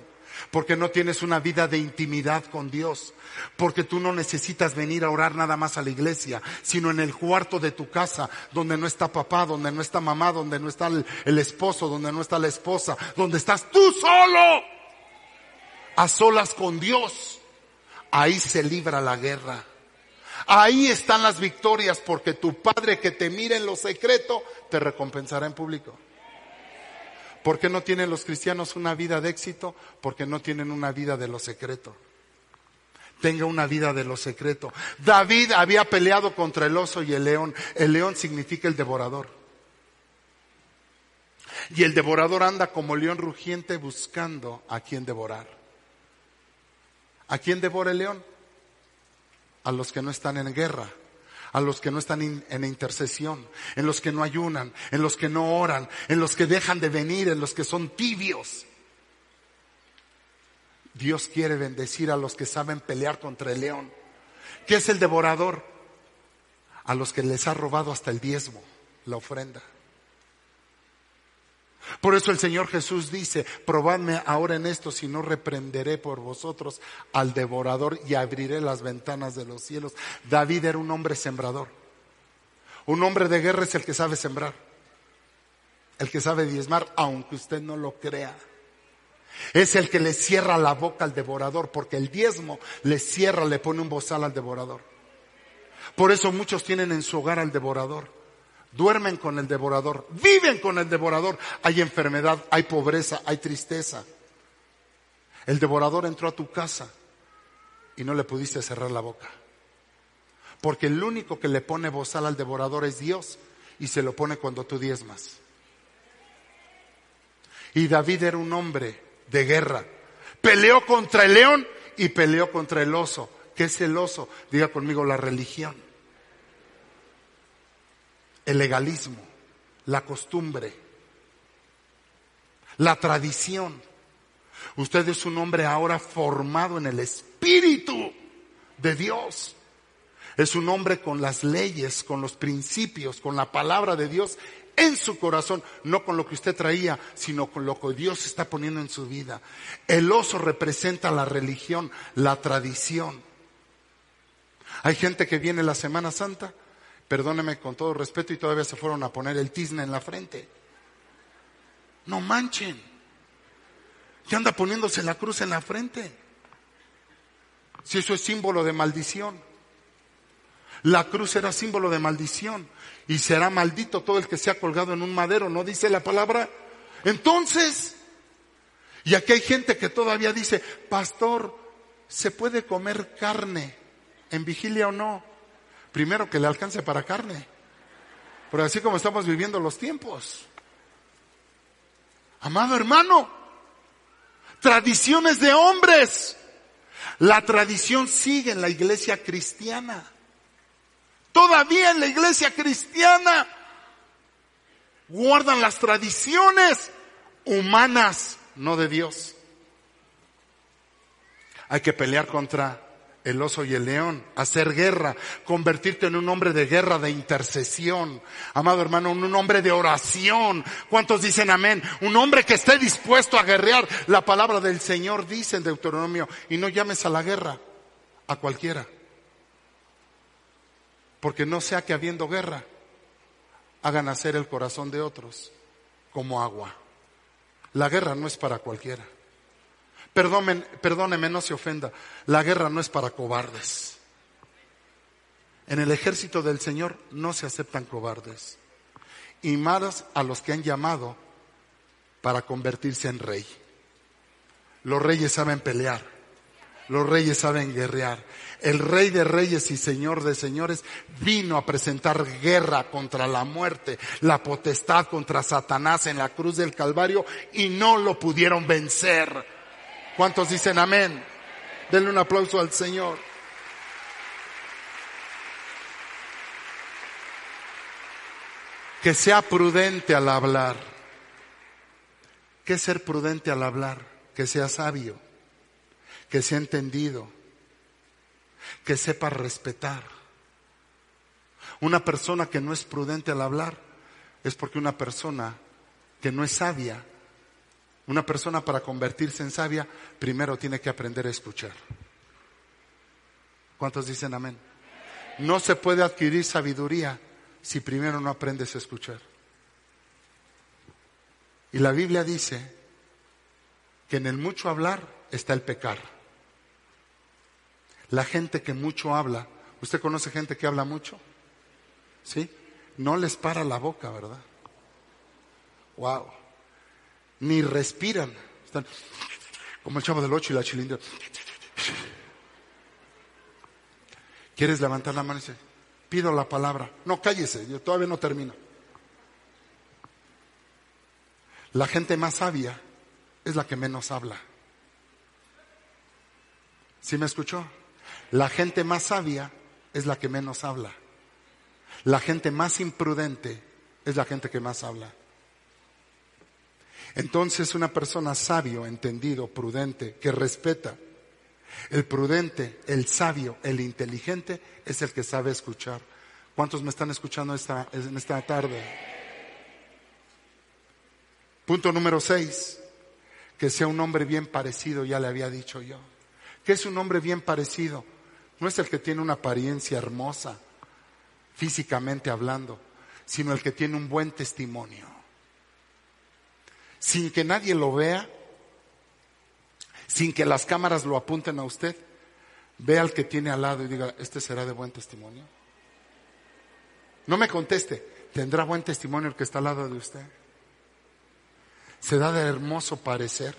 porque no tienes una vida de intimidad con Dios, porque tú no necesitas venir a orar nada más a la iglesia, sino en el cuarto de tu casa, donde no está papá, donde no está mamá, donde no está el, el esposo, donde no está la esposa, donde estás tú solo, a solas con Dios. Ahí se libra la guerra. Ahí están las victorias porque tu Padre que te mira en lo secreto te recompensará en público. ¿Por qué no tienen los cristianos una vida de éxito? Porque no tienen una vida de lo secreto. Tenga una vida de lo secreto. David había peleado contra el oso y el león. El león significa el devorador. Y el devorador anda como león rugiente buscando a quien devorar. ¿A quién devora el león? A los que no están en guerra, a los que no están en intercesión, en los que no ayunan, en los que no oran, en los que dejan de venir, en los que son tibios. Dios quiere bendecir a los que saben pelear contra el león. ¿Qué es el devorador? A los que les ha robado hasta el diezmo, la ofrenda. Por eso el Señor Jesús dice, probadme ahora en esto, si no reprenderé por vosotros al devorador y abriré las ventanas de los cielos. David era un hombre sembrador. Un hombre de guerra es el que sabe sembrar, el que sabe diezmar, aunque usted no lo crea. Es el que le cierra la boca al devorador, porque el diezmo le cierra, le pone un bozal al devorador. Por eso muchos tienen en su hogar al devorador duermen con el devorador, viven con el devorador. Hay enfermedad, hay pobreza, hay tristeza. El devorador entró a tu casa y no le pudiste cerrar la boca. Porque el único que le pone bozal al devorador es Dios y se lo pone cuando tú diezmas. Y David era un hombre de guerra. Peleó contra el león y peleó contra el oso. ¿Qué es el oso? Diga conmigo la religión el legalismo, la costumbre, la tradición. Usted es un hombre ahora formado en el Espíritu de Dios. Es un hombre con las leyes, con los principios, con la palabra de Dios en su corazón, no con lo que usted traía, sino con lo que Dios está poniendo en su vida. El oso representa la religión, la tradición. Hay gente que viene la Semana Santa, perdóneme con todo respeto, y todavía se fueron a poner el tizne en la frente. No manchen. ¿Qué anda poniéndose la cruz en la frente? Si eso es símbolo de maldición. La cruz era símbolo de maldición y será maldito todo el que sea colgado en un madero, ¿no dice la palabra? Entonces, y aquí hay gente que todavía dice, pastor, ¿se puede comer carne en vigilia o no? Primero que le alcance para carne. Pero así como estamos viviendo los tiempos. Amado hermano, tradiciones de hombres. La tradición sigue en la iglesia cristiana. Todavía en la iglesia cristiana guardan las tradiciones humanas, no de Dios. Hay que pelear contra el oso y el león, hacer guerra, convertirte en un hombre de guerra, de intercesión. Amado hermano, un hombre de oración. ¿Cuántos dicen amén? Un hombre que esté dispuesto a guerrear. La palabra del Señor dice en Deuteronomio, y no llames a la guerra a cualquiera. Porque no sea que habiendo guerra hagan nacer el corazón de otros como agua. La guerra no es para cualquiera. Perdóneme, perdóneme, no se ofenda. La guerra no es para cobardes. En el ejército del Señor no se aceptan cobardes. Y más a los que han llamado para convertirse en rey. Los reyes saben pelear. Los reyes saben guerrear. El rey de reyes y señor de señores vino a presentar guerra contra la muerte, la potestad contra Satanás en la cruz del Calvario y no lo pudieron vencer. ¿Cuántos dicen amén? Denle un aplauso al Señor. Que sea prudente al hablar. ¿Qué es ser prudente al hablar? Que sea sabio, que sea entendido, que sepa respetar. Una persona que no es prudente al hablar es porque una persona que no es sabia una persona para convertirse en sabia, primero tiene que aprender a escuchar. ¿Cuántos dicen amén? No se puede adquirir sabiduría si primero no aprendes a escuchar. Y la Biblia dice que en el mucho hablar está el pecar. La gente que mucho habla, ¿usted conoce gente que habla mucho? ¿Sí? No les para la boca, ¿verdad? Wow ni respiran. Están como el chavo del ocho y la chilindra. ¿Quieres levantar la mano y pido la palabra? No, cállese, yo todavía no termino. La gente más sabia es la que menos habla. ¿Sí me escuchó? La gente más sabia es la que menos habla. La gente más imprudente es la gente que más habla. Entonces una persona sabio, entendido, prudente, que respeta. El prudente, el sabio, el inteligente es el que sabe escuchar. ¿Cuántos me están escuchando esta, en esta tarde? Punto número seis, que sea un hombre bien parecido, ya le había dicho yo. ¿Qué es un hombre bien parecido? No es el que tiene una apariencia hermosa, físicamente hablando, sino el que tiene un buen testimonio sin que nadie lo vea, sin que las cámaras lo apunten a usted, ve al que tiene al lado y diga, este será de buen testimonio. No me conteste, ¿tendrá buen testimonio el que está al lado de usted? ¿Se da de hermoso parecer?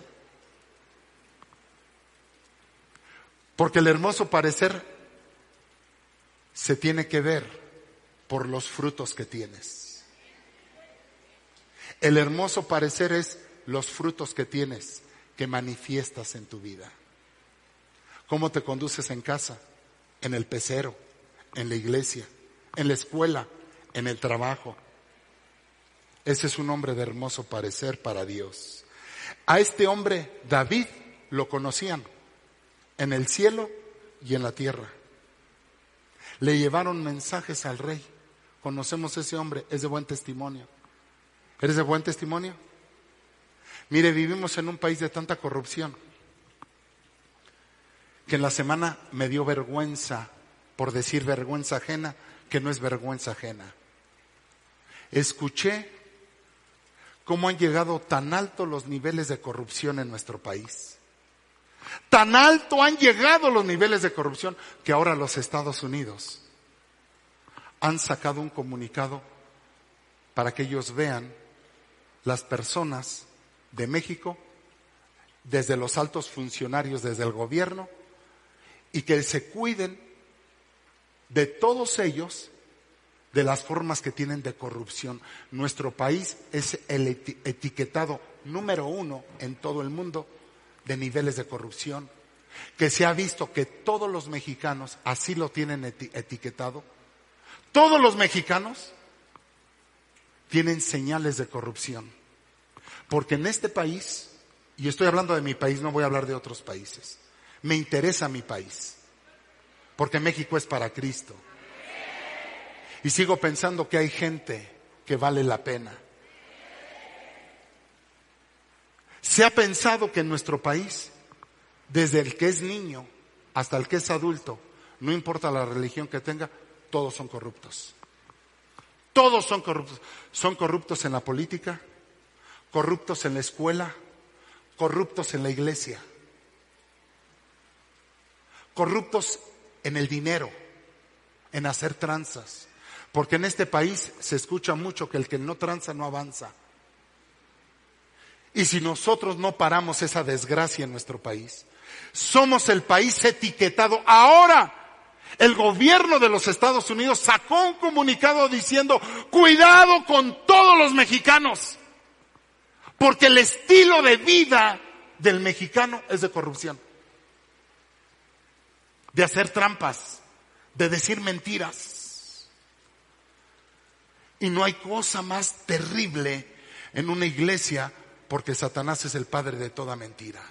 Porque el hermoso parecer se tiene que ver por los frutos que tienes. El hermoso parecer es los frutos que tienes, que manifiestas en tu vida. ¿Cómo te conduces en casa? En el pecero, en la iglesia, en la escuela, en el trabajo. Ese es un hombre de hermoso parecer para Dios. A este hombre, David, lo conocían en el cielo y en la tierra. Le llevaron mensajes al rey. Conocemos a ese hombre, es de buen testimonio. ¿Eres de buen testimonio? Mire, vivimos en un país de tanta corrupción que en la semana me dio vergüenza, por decir vergüenza ajena, que no es vergüenza ajena. Escuché cómo han llegado tan alto los niveles de corrupción en nuestro país. Tan alto han llegado los niveles de corrupción que ahora los Estados Unidos han sacado un comunicado para que ellos vean las personas de México, desde los altos funcionarios, desde el gobierno, y que se cuiden de todos ellos de las formas que tienen de corrupción. Nuestro país es el etiquetado número uno en todo el mundo de niveles de corrupción, que se ha visto que todos los mexicanos así lo tienen etiquetado. Todos los mexicanos tienen señales de corrupción. Porque en este país, y estoy hablando de mi país, no voy a hablar de otros países, me interesa mi país, porque México es para Cristo. Y sigo pensando que hay gente que vale la pena. Se ha pensado que en nuestro país, desde el que es niño hasta el que es adulto, no importa la religión que tenga, todos son corruptos. Todos son corruptos. Son corruptos en la política, corruptos en la escuela, corruptos en la iglesia corruptos en el dinero, en hacer tranzas. Porque en este país se escucha mucho que el que no tranza no avanza. Y si nosotros no paramos esa desgracia en nuestro país, somos el país etiquetado. Ahora, el gobierno de los Estados Unidos sacó un comunicado diciendo, cuidado con todos los mexicanos, porque el estilo de vida del mexicano es de corrupción de hacer trampas, de decir mentiras. Y no hay cosa más terrible en una iglesia porque Satanás es el padre de toda mentira.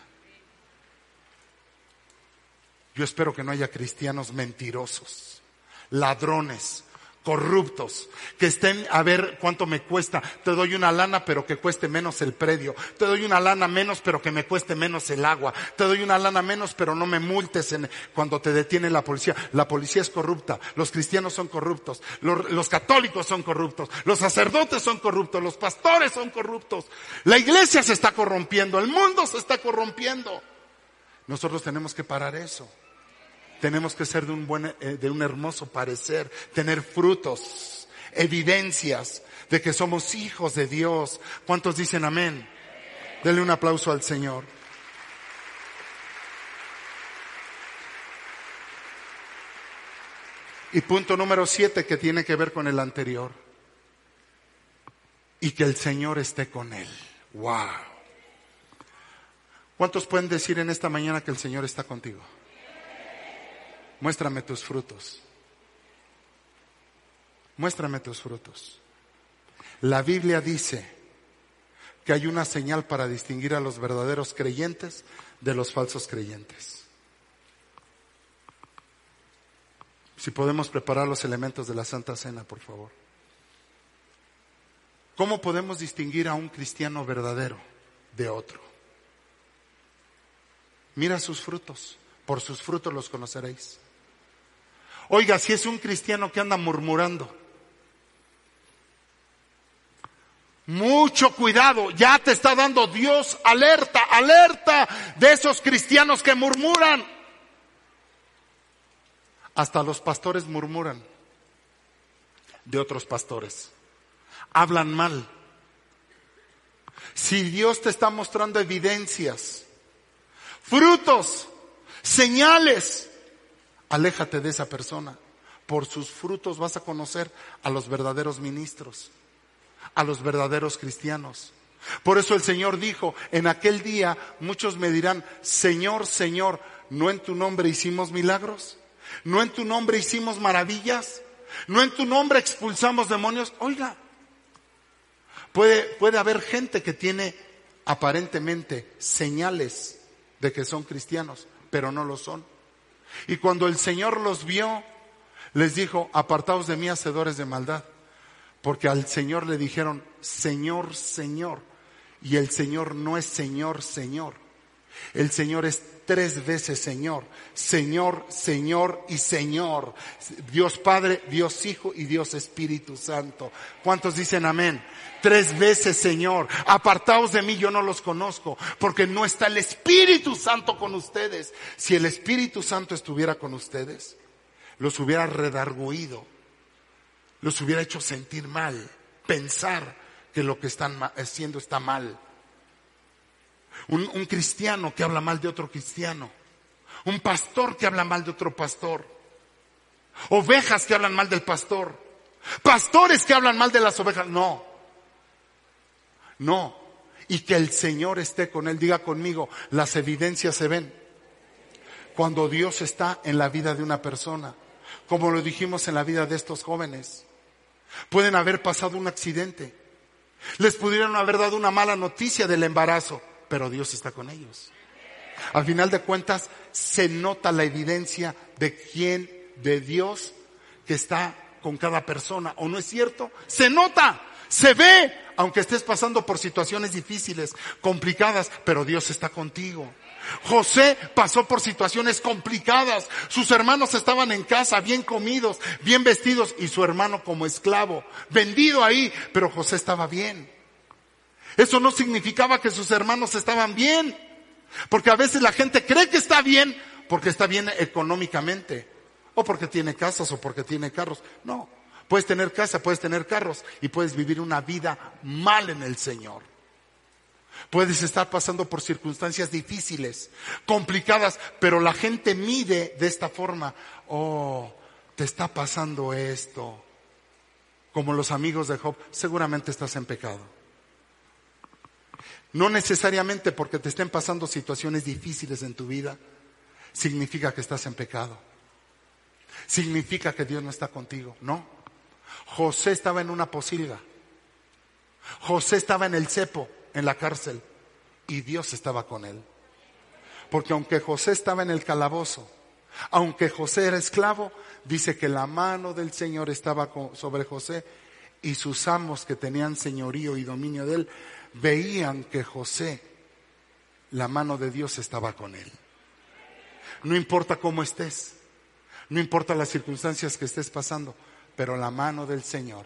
Yo espero que no haya cristianos mentirosos, ladrones, corruptos, que estén a ver cuánto me cuesta. Te doy una lana pero que cueste menos el predio. Te doy una lana menos pero que me cueste menos el agua. Te doy una lana menos pero no me multes cuando te detiene la policía. La policía es corrupta. Los cristianos son corruptos. Los católicos son corruptos. Los sacerdotes son corruptos. Los pastores son corruptos. La iglesia se está corrompiendo. El mundo se está corrompiendo. Nosotros tenemos que parar eso. Tenemos que ser de un buen, eh, de un hermoso parecer, tener frutos, evidencias de que somos hijos de Dios. ¿Cuántos dicen amén? Denle un aplauso al Señor. Y punto número siete que tiene que ver con el anterior. Y que el Señor esté con él. Wow. ¿Cuántos pueden decir en esta mañana que el Señor está contigo? Muéstrame tus frutos. Muéstrame tus frutos. La Biblia dice que hay una señal para distinguir a los verdaderos creyentes de los falsos creyentes. Si podemos preparar los elementos de la Santa Cena, por favor. ¿Cómo podemos distinguir a un cristiano verdadero de otro? Mira sus frutos, por sus frutos los conoceréis. Oiga, si es un cristiano que anda murmurando, mucho cuidado, ya te está dando Dios alerta, alerta de esos cristianos que murmuran. Hasta los pastores murmuran de otros pastores. Hablan mal. Si Dios te está mostrando evidencias, frutos, señales Aléjate de esa persona. Por sus frutos vas a conocer a los verdaderos ministros, a los verdaderos cristianos. Por eso el Señor dijo, en aquel día muchos me dirán, Señor, Señor, ¿no en tu nombre hicimos milagros? ¿No en tu nombre hicimos maravillas? ¿No en tu nombre expulsamos demonios? Oiga, puede, puede haber gente que tiene aparentemente señales de que son cristianos, pero no lo son. Y cuando el Señor los vio, les dijo, apartaos de mí, hacedores de maldad. Porque al Señor le dijeron, Señor, Señor. Y el Señor no es Señor, Señor. El Señor es tres veces Señor. Señor, Señor y Señor. Dios Padre, Dios Hijo y Dios Espíritu Santo. ¿Cuántos dicen amén? Tres veces Señor. Apartaos de mí, yo no los conozco. Porque no está el Espíritu Santo con ustedes. Si el Espíritu Santo estuviera con ustedes, los hubiera redarguido. Los hubiera hecho sentir mal. Pensar que lo que están haciendo está mal. Un, un, cristiano que habla mal de otro cristiano. Un pastor que habla mal de otro pastor. Ovejas que hablan mal del pastor. Pastores que hablan mal de las ovejas. No. No. Y que el Señor esté con él. Diga conmigo, las evidencias se ven. Cuando Dios está en la vida de una persona. Como lo dijimos en la vida de estos jóvenes. Pueden haber pasado un accidente. Les pudieron haber dado una mala noticia del embarazo pero Dios está con ellos. Al final de cuentas, se nota la evidencia de quién, de Dios, que está con cada persona. ¿O no es cierto? Se nota, se ve, aunque estés pasando por situaciones difíciles, complicadas, pero Dios está contigo. José pasó por situaciones complicadas. Sus hermanos estaban en casa, bien comidos, bien vestidos, y su hermano como esclavo, vendido ahí, pero José estaba bien. Eso no significaba que sus hermanos estaban bien. Porque a veces la gente cree que está bien porque está bien económicamente. O porque tiene casas o porque tiene carros. No. Puedes tener casa, puedes tener carros y puedes vivir una vida mal en el Señor. Puedes estar pasando por circunstancias difíciles, complicadas, pero la gente mide de esta forma. Oh, te está pasando esto. Como los amigos de Job, seguramente estás en pecado. No necesariamente porque te estén pasando situaciones difíciles en tu vida, significa que estás en pecado. Significa que Dios no está contigo. No. José estaba en una posilga. José estaba en el cepo, en la cárcel, y Dios estaba con él. Porque aunque José estaba en el calabozo, aunque José era esclavo, dice que la mano del Señor estaba sobre José y sus amos que tenían señorío y dominio de él veían que José, la mano de Dios estaba con él. No importa cómo estés, no importa las circunstancias que estés pasando, pero la mano del Señor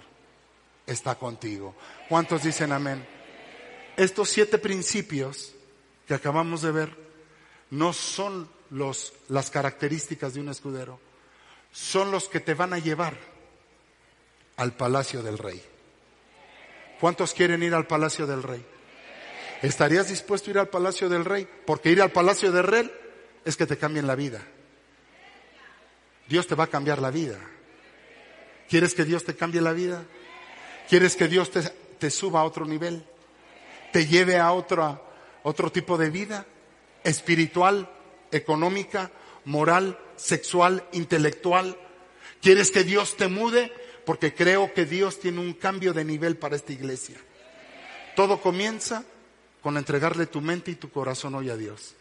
está contigo. ¿Cuántos dicen amén? Estos siete principios que acabamos de ver no son los, las características de un escudero, son los que te van a llevar al palacio del rey. ¿Cuántos quieren ir al palacio del rey? ¿Estarías dispuesto a ir al palacio del rey? Porque ir al palacio del rey es que te cambien la vida. Dios te va a cambiar la vida. ¿Quieres que Dios te cambie la vida? ¿Quieres que Dios te, te suba a otro nivel? ¿Te lleve a otro, otro tipo de vida? Espiritual, económica, moral, sexual, intelectual. ¿Quieres que Dios te mude? Porque creo que Dios tiene un cambio de nivel para esta iglesia. Todo comienza con entregarle tu mente y tu corazón hoy a Dios.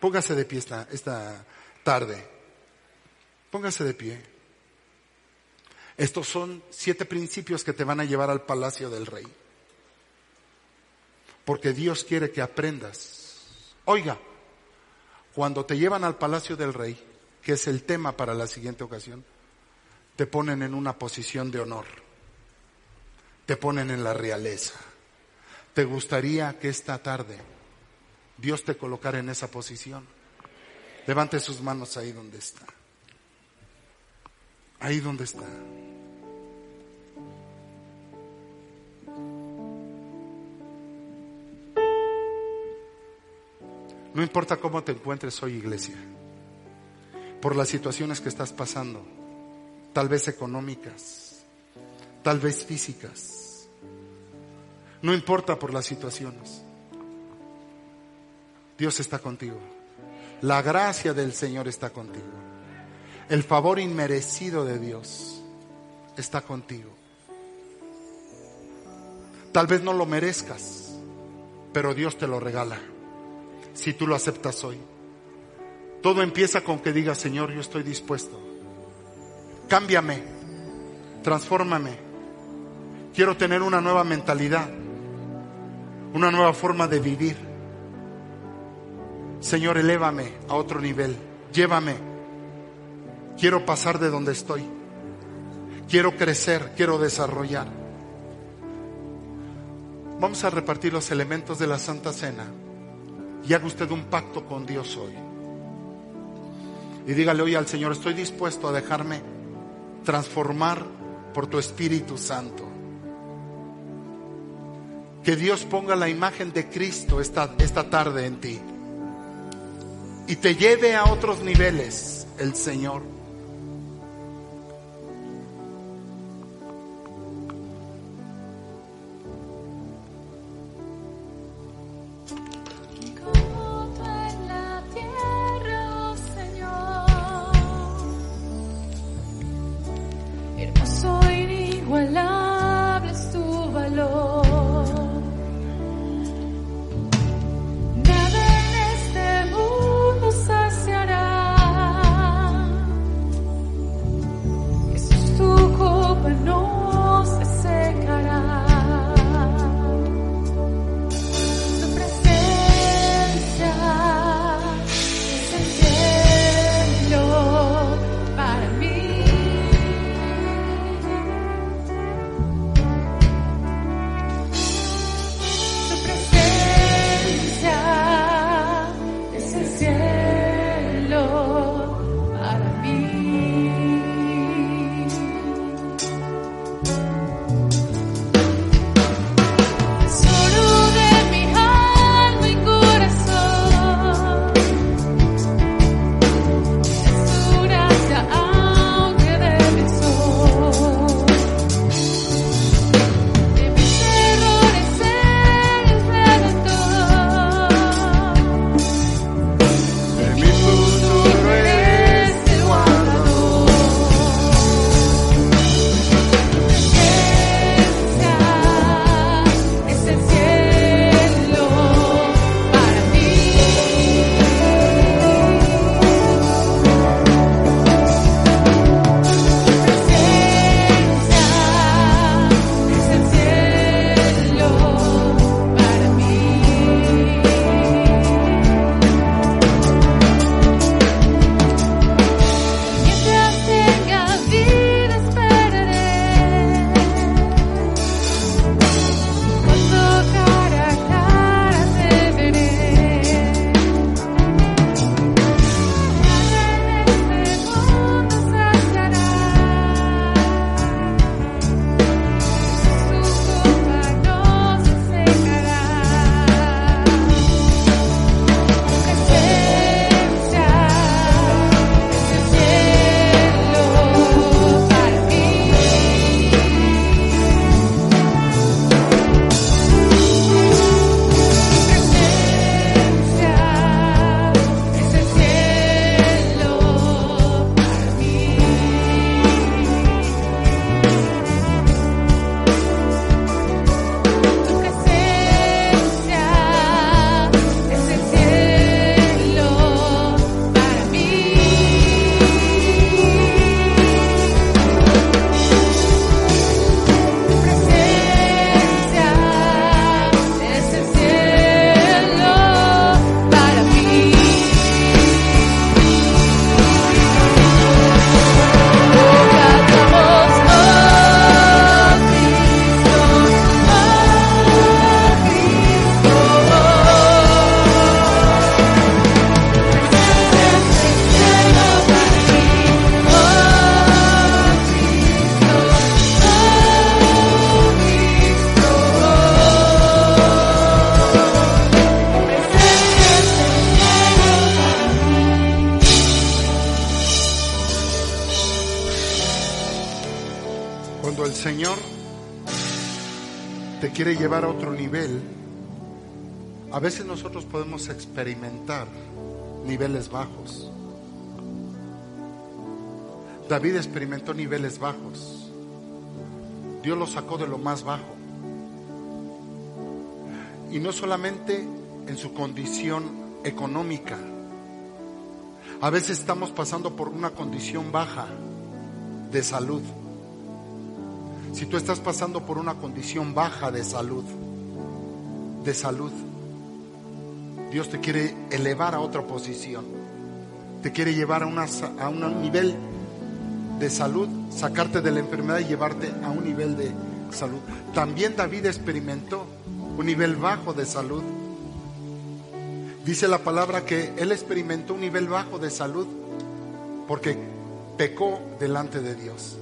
Póngase de pie esta, esta tarde. Póngase de pie. Estos son siete principios que te van a llevar al palacio del rey. Porque Dios quiere que aprendas. Oiga, cuando te llevan al palacio del rey, que es el tema para la siguiente ocasión, te ponen en una posición de honor, te ponen en la realeza. ¿Te gustaría que esta tarde Dios te colocara en esa posición? Levante sus manos ahí donde está. Ahí donde está. No importa cómo te encuentres hoy, iglesia, por las situaciones que estás pasando tal vez económicas, tal vez físicas. No importa por las situaciones. Dios está contigo. La gracia del Señor está contigo. El favor inmerecido de Dios está contigo. Tal vez no lo merezcas, pero Dios te lo regala si tú lo aceptas hoy. Todo empieza con que digas, Señor, yo estoy dispuesto. Cámbiame, transfórmame. Quiero tener una nueva mentalidad, una nueva forma de vivir. Señor, elévame a otro nivel, llévame. Quiero pasar de donde estoy. Quiero crecer, quiero desarrollar. Vamos a repartir los elementos de la Santa Cena y haga usted un pacto con Dios hoy. Y dígale hoy al Señor, estoy dispuesto a dejarme transformar por tu Espíritu Santo. Que Dios ponga la imagen de Cristo esta, esta tarde en ti. Y te lleve a otros niveles el Señor. Tu Cuando el Señor te quiere llevar a otro nivel, a veces nosotros podemos experimentar niveles bajos. David experimentó niveles bajos. Dios lo sacó de lo más bajo. Y no solamente en su condición económica. A veces estamos pasando por una condición baja de salud. Si tú estás pasando por una condición baja de salud, de salud, Dios te quiere elevar a otra posición. Te quiere llevar a, una, a un nivel de salud, sacarte de la enfermedad y llevarte a un nivel de salud. También David experimentó un nivel bajo de salud. Dice la palabra que él experimentó un nivel bajo de salud porque pecó delante de Dios.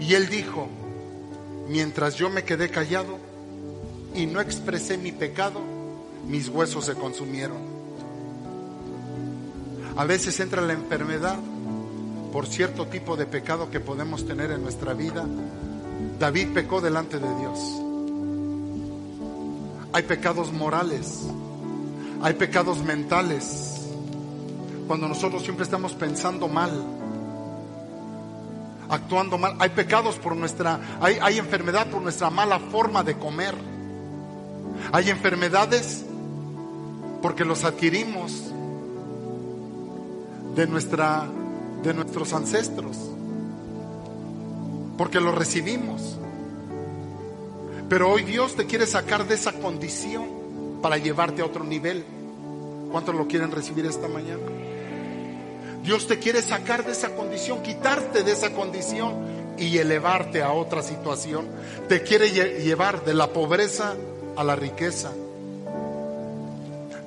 Y él dijo, mientras yo me quedé callado y no expresé mi pecado, mis huesos se consumieron. A veces entra la enfermedad por cierto tipo de pecado que podemos tener en nuestra vida. David pecó delante de Dios. Hay pecados morales, hay pecados mentales. Cuando nosotros siempre estamos pensando mal, actuando mal, hay pecados por nuestra, hay, hay enfermedad por nuestra mala forma de comer. Hay enfermedades porque los adquirimos de nuestra de nuestros ancestros. Porque los recibimos. Pero hoy Dios te quiere sacar de esa condición para llevarte a otro nivel. ¿Cuántos lo quieren recibir esta mañana? Dios te quiere sacar de esa condición, quitarte de esa condición y elevarte a otra situación. Te quiere lle- llevar de la pobreza a la riqueza,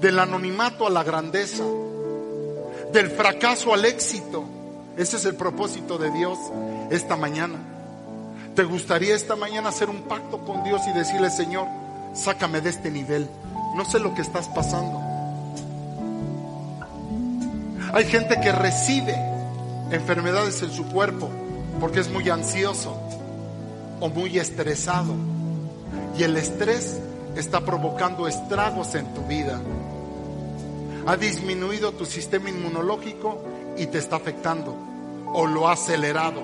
del anonimato a la grandeza, del fracaso al éxito. Ese es el propósito de Dios esta mañana. ¿Te gustaría esta mañana hacer un pacto con Dios y decirle, Señor, sácame de este nivel? No sé lo que estás pasando. Hay gente que recibe enfermedades en su cuerpo porque es muy ansioso o muy estresado. Y el estrés está provocando estragos en tu vida. Ha disminuido tu sistema inmunológico y te está afectando. O lo ha acelerado.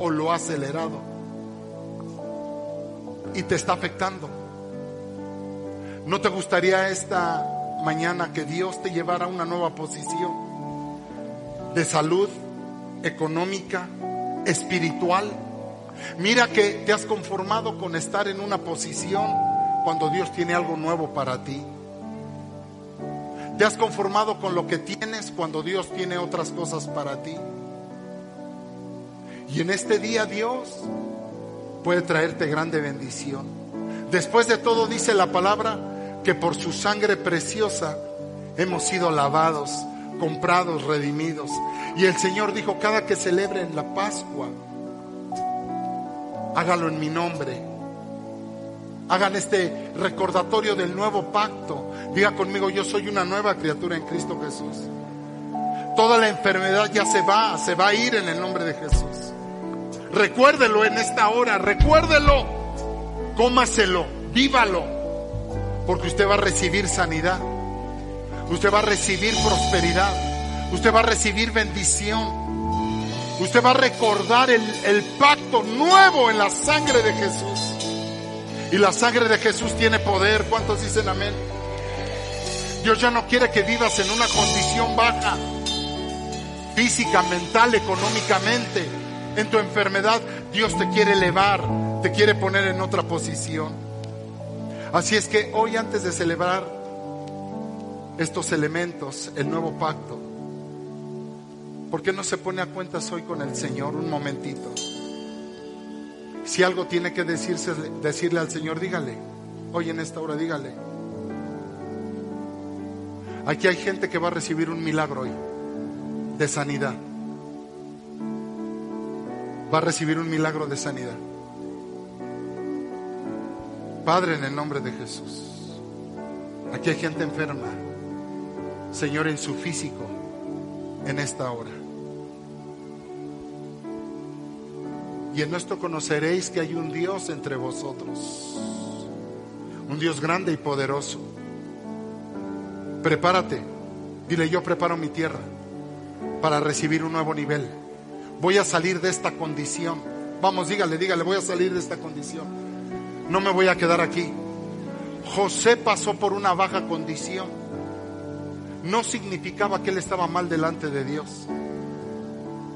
O lo ha acelerado. Y te está afectando. ¿No te gustaría esta mañana que Dios te llevara a una nueva posición de salud económica, espiritual? Mira que te has conformado con estar en una posición cuando Dios tiene algo nuevo para ti. Te has conformado con lo que tienes cuando Dios tiene otras cosas para ti. Y en este día Dios puede traerte grande bendición. Después de todo dice la palabra que por su sangre preciosa hemos sido lavados, comprados, redimidos. Y el Señor dijo, cada que celebren la Pascua, hágalo en mi nombre. Hagan este recordatorio del nuevo pacto. Diga conmigo, yo soy una nueva criatura en Cristo Jesús. Toda la enfermedad ya se va, se va a ir en el nombre de Jesús. Recuérdelo en esta hora, recuérdelo, cómaselo, vívalo, porque usted va a recibir sanidad, usted va a recibir prosperidad, usted va a recibir bendición, usted va a recordar el, el pacto nuevo en la sangre de Jesús. Y la sangre de Jesús tiene poder. ¿Cuántos dicen amén? Dios ya no quiere que vivas en una condición baja, física, mental, económicamente. En tu enfermedad, Dios te quiere elevar, te quiere poner en otra posición. Así es que hoy antes de celebrar estos elementos, el nuevo pacto, ¿por qué no se pone a cuentas hoy con el Señor un momentito? Si algo tiene que decirse, decirle al Señor, dígale. Hoy en esta hora, dígale. Aquí hay gente que va a recibir un milagro hoy de sanidad. Va a recibir un milagro de sanidad. Padre, en el nombre de Jesús. Aquí hay gente enferma. Señor, en su físico, en esta hora. Y en esto conoceréis que hay un Dios entre vosotros. Un Dios grande y poderoso. Prepárate. Dile, yo preparo mi tierra para recibir un nuevo nivel. Voy a salir de esta condición. Vamos, dígale, dígale, voy a salir de esta condición. No me voy a quedar aquí. José pasó por una baja condición. No significaba que él estaba mal delante de Dios.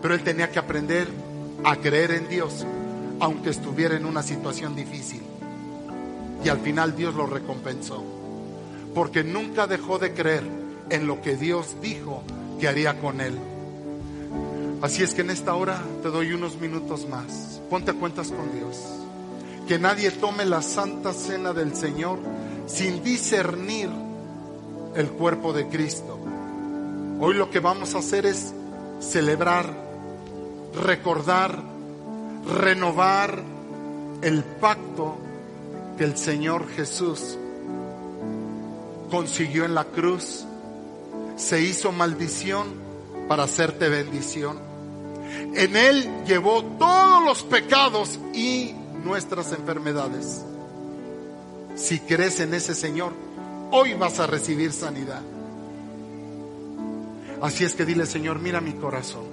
Pero él tenía que aprender a creer en Dios, aunque estuviera en una situación difícil. Y al final Dios lo recompensó. Porque nunca dejó de creer en lo que Dios dijo que haría con él. Así es que en esta hora te doy unos minutos más. Ponte cuentas con Dios. Que nadie tome la santa cena del Señor sin discernir el cuerpo de Cristo. Hoy lo que vamos a hacer es celebrar, recordar, renovar el pacto que el Señor Jesús consiguió en la cruz. Se hizo maldición para hacerte bendición. En Él llevó todos los pecados y nuestras enfermedades. Si crees en ese Señor, hoy vas a recibir sanidad. Así es que dile, Señor, mira mi corazón.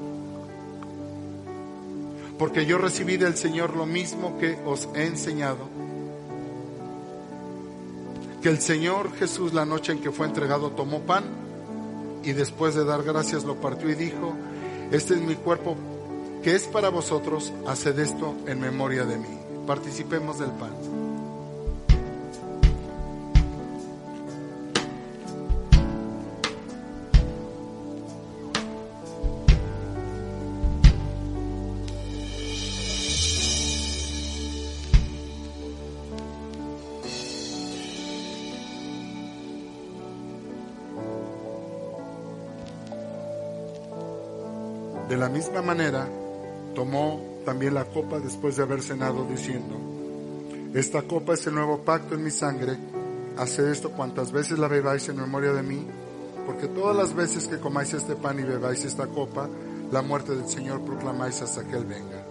Porque yo recibí del Señor lo mismo que os he enseñado. Que el Señor Jesús la noche en que fue entregado tomó pan y después de dar gracias lo partió y dijo, este es mi cuerpo que es para vosotros, haced esto en memoria de mí. Participemos del pan. De la misma manera, tomó también la copa después de haber cenado, diciendo, esta copa es el nuevo pacto en mi sangre, haced esto cuantas veces la bebáis en memoria de mí, porque todas las veces que comáis este pan y bebáis esta copa, la muerte del Señor proclamáis hasta que Él venga.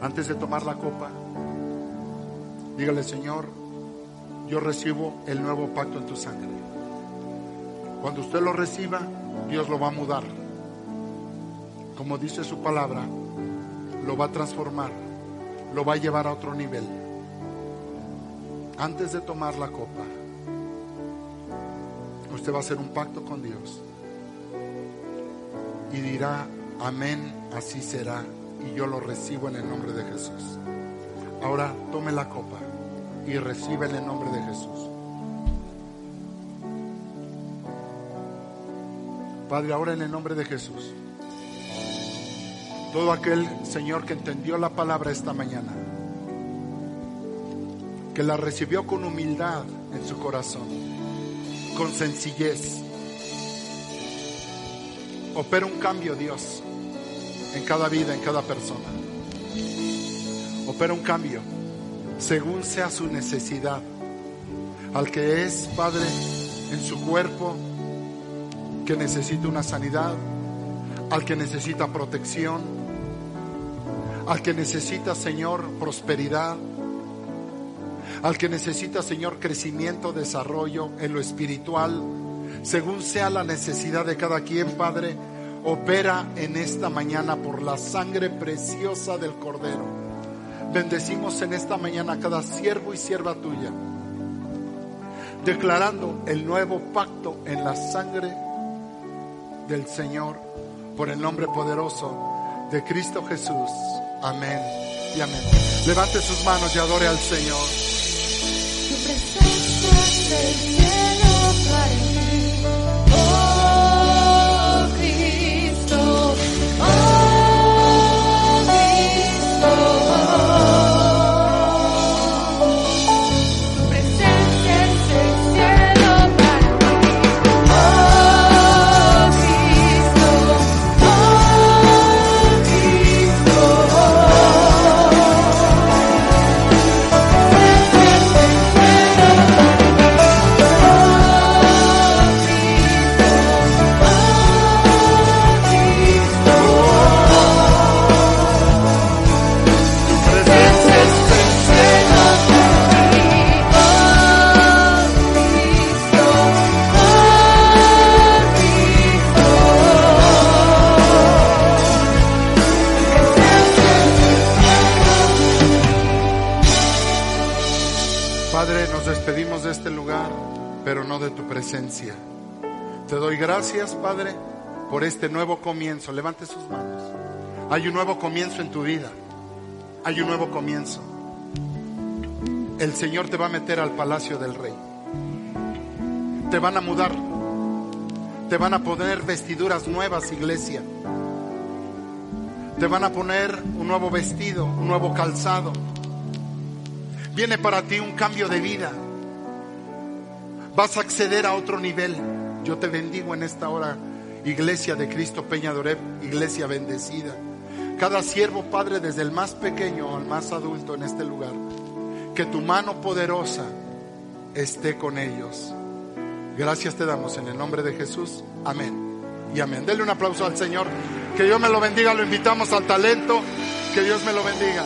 Antes de tomar la copa, dígale, Señor, yo recibo el nuevo pacto en tu sangre. Cuando usted lo reciba, Dios lo va a mudar como dice su palabra, lo va a transformar, lo va a llevar a otro nivel. Antes de tomar la copa, usted va a hacer un pacto con Dios y dirá, amén, así será, y yo lo recibo en el nombre de Jesús. Ahora tome la copa y recibe en el nombre de Jesús. Padre, ahora en el nombre de Jesús todo aquel Señor que entendió la palabra esta mañana, que la recibió con humildad en su corazón, con sencillez. Opera un cambio, Dios, en cada vida, en cada persona. Opera un cambio según sea su necesidad. Al que es, Padre, en su cuerpo, que necesita una sanidad, al que necesita protección, al que necesita, Señor, prosperidad, al que necesita, Señor, crecimiento, desarrollo en lo espiritual, según sea la necesidad de cada quien, Padre, opera en esta mañana por la sangre preciosa del Cordero. Bendecimos en esta mañana a cada siervo y sierva tuya, declarando el nuevo pacto en la sangre del Señor, por el nombre poderoso de Cristo Jesús. Amén y amén. Levante sus manos y adore al Señor. Te doy gracias, Padre, por este nuevo comienzo. Levante sus manos. Hay un nuevo comienzo en tu vida. Hay un nuevo comienzo. El Señor te va a meter al palacio del rey. Te van a mudar. Te van a poner vestiduras nuevas, iglesia. Te van a poner un nuevo vestido, un nuevo calzado. Viene para ti un cambio de vida. Vas a acceder a otro nivel. Yo te bendigo en esta hora, iglesia de Cristo Peña Dorep, iglesia bendecida. Cada siervo, Padre, desde el más pequeño al más adulto en este lugar, que tu mano poderosa esté con ellos. Gracias te damos en el nombre de Jesús. Amén. Y amén. Denle un aplauso al Señor. Que Dios me lo bendiga. Lo invitamos al talento. Que Dios me lo bendiga.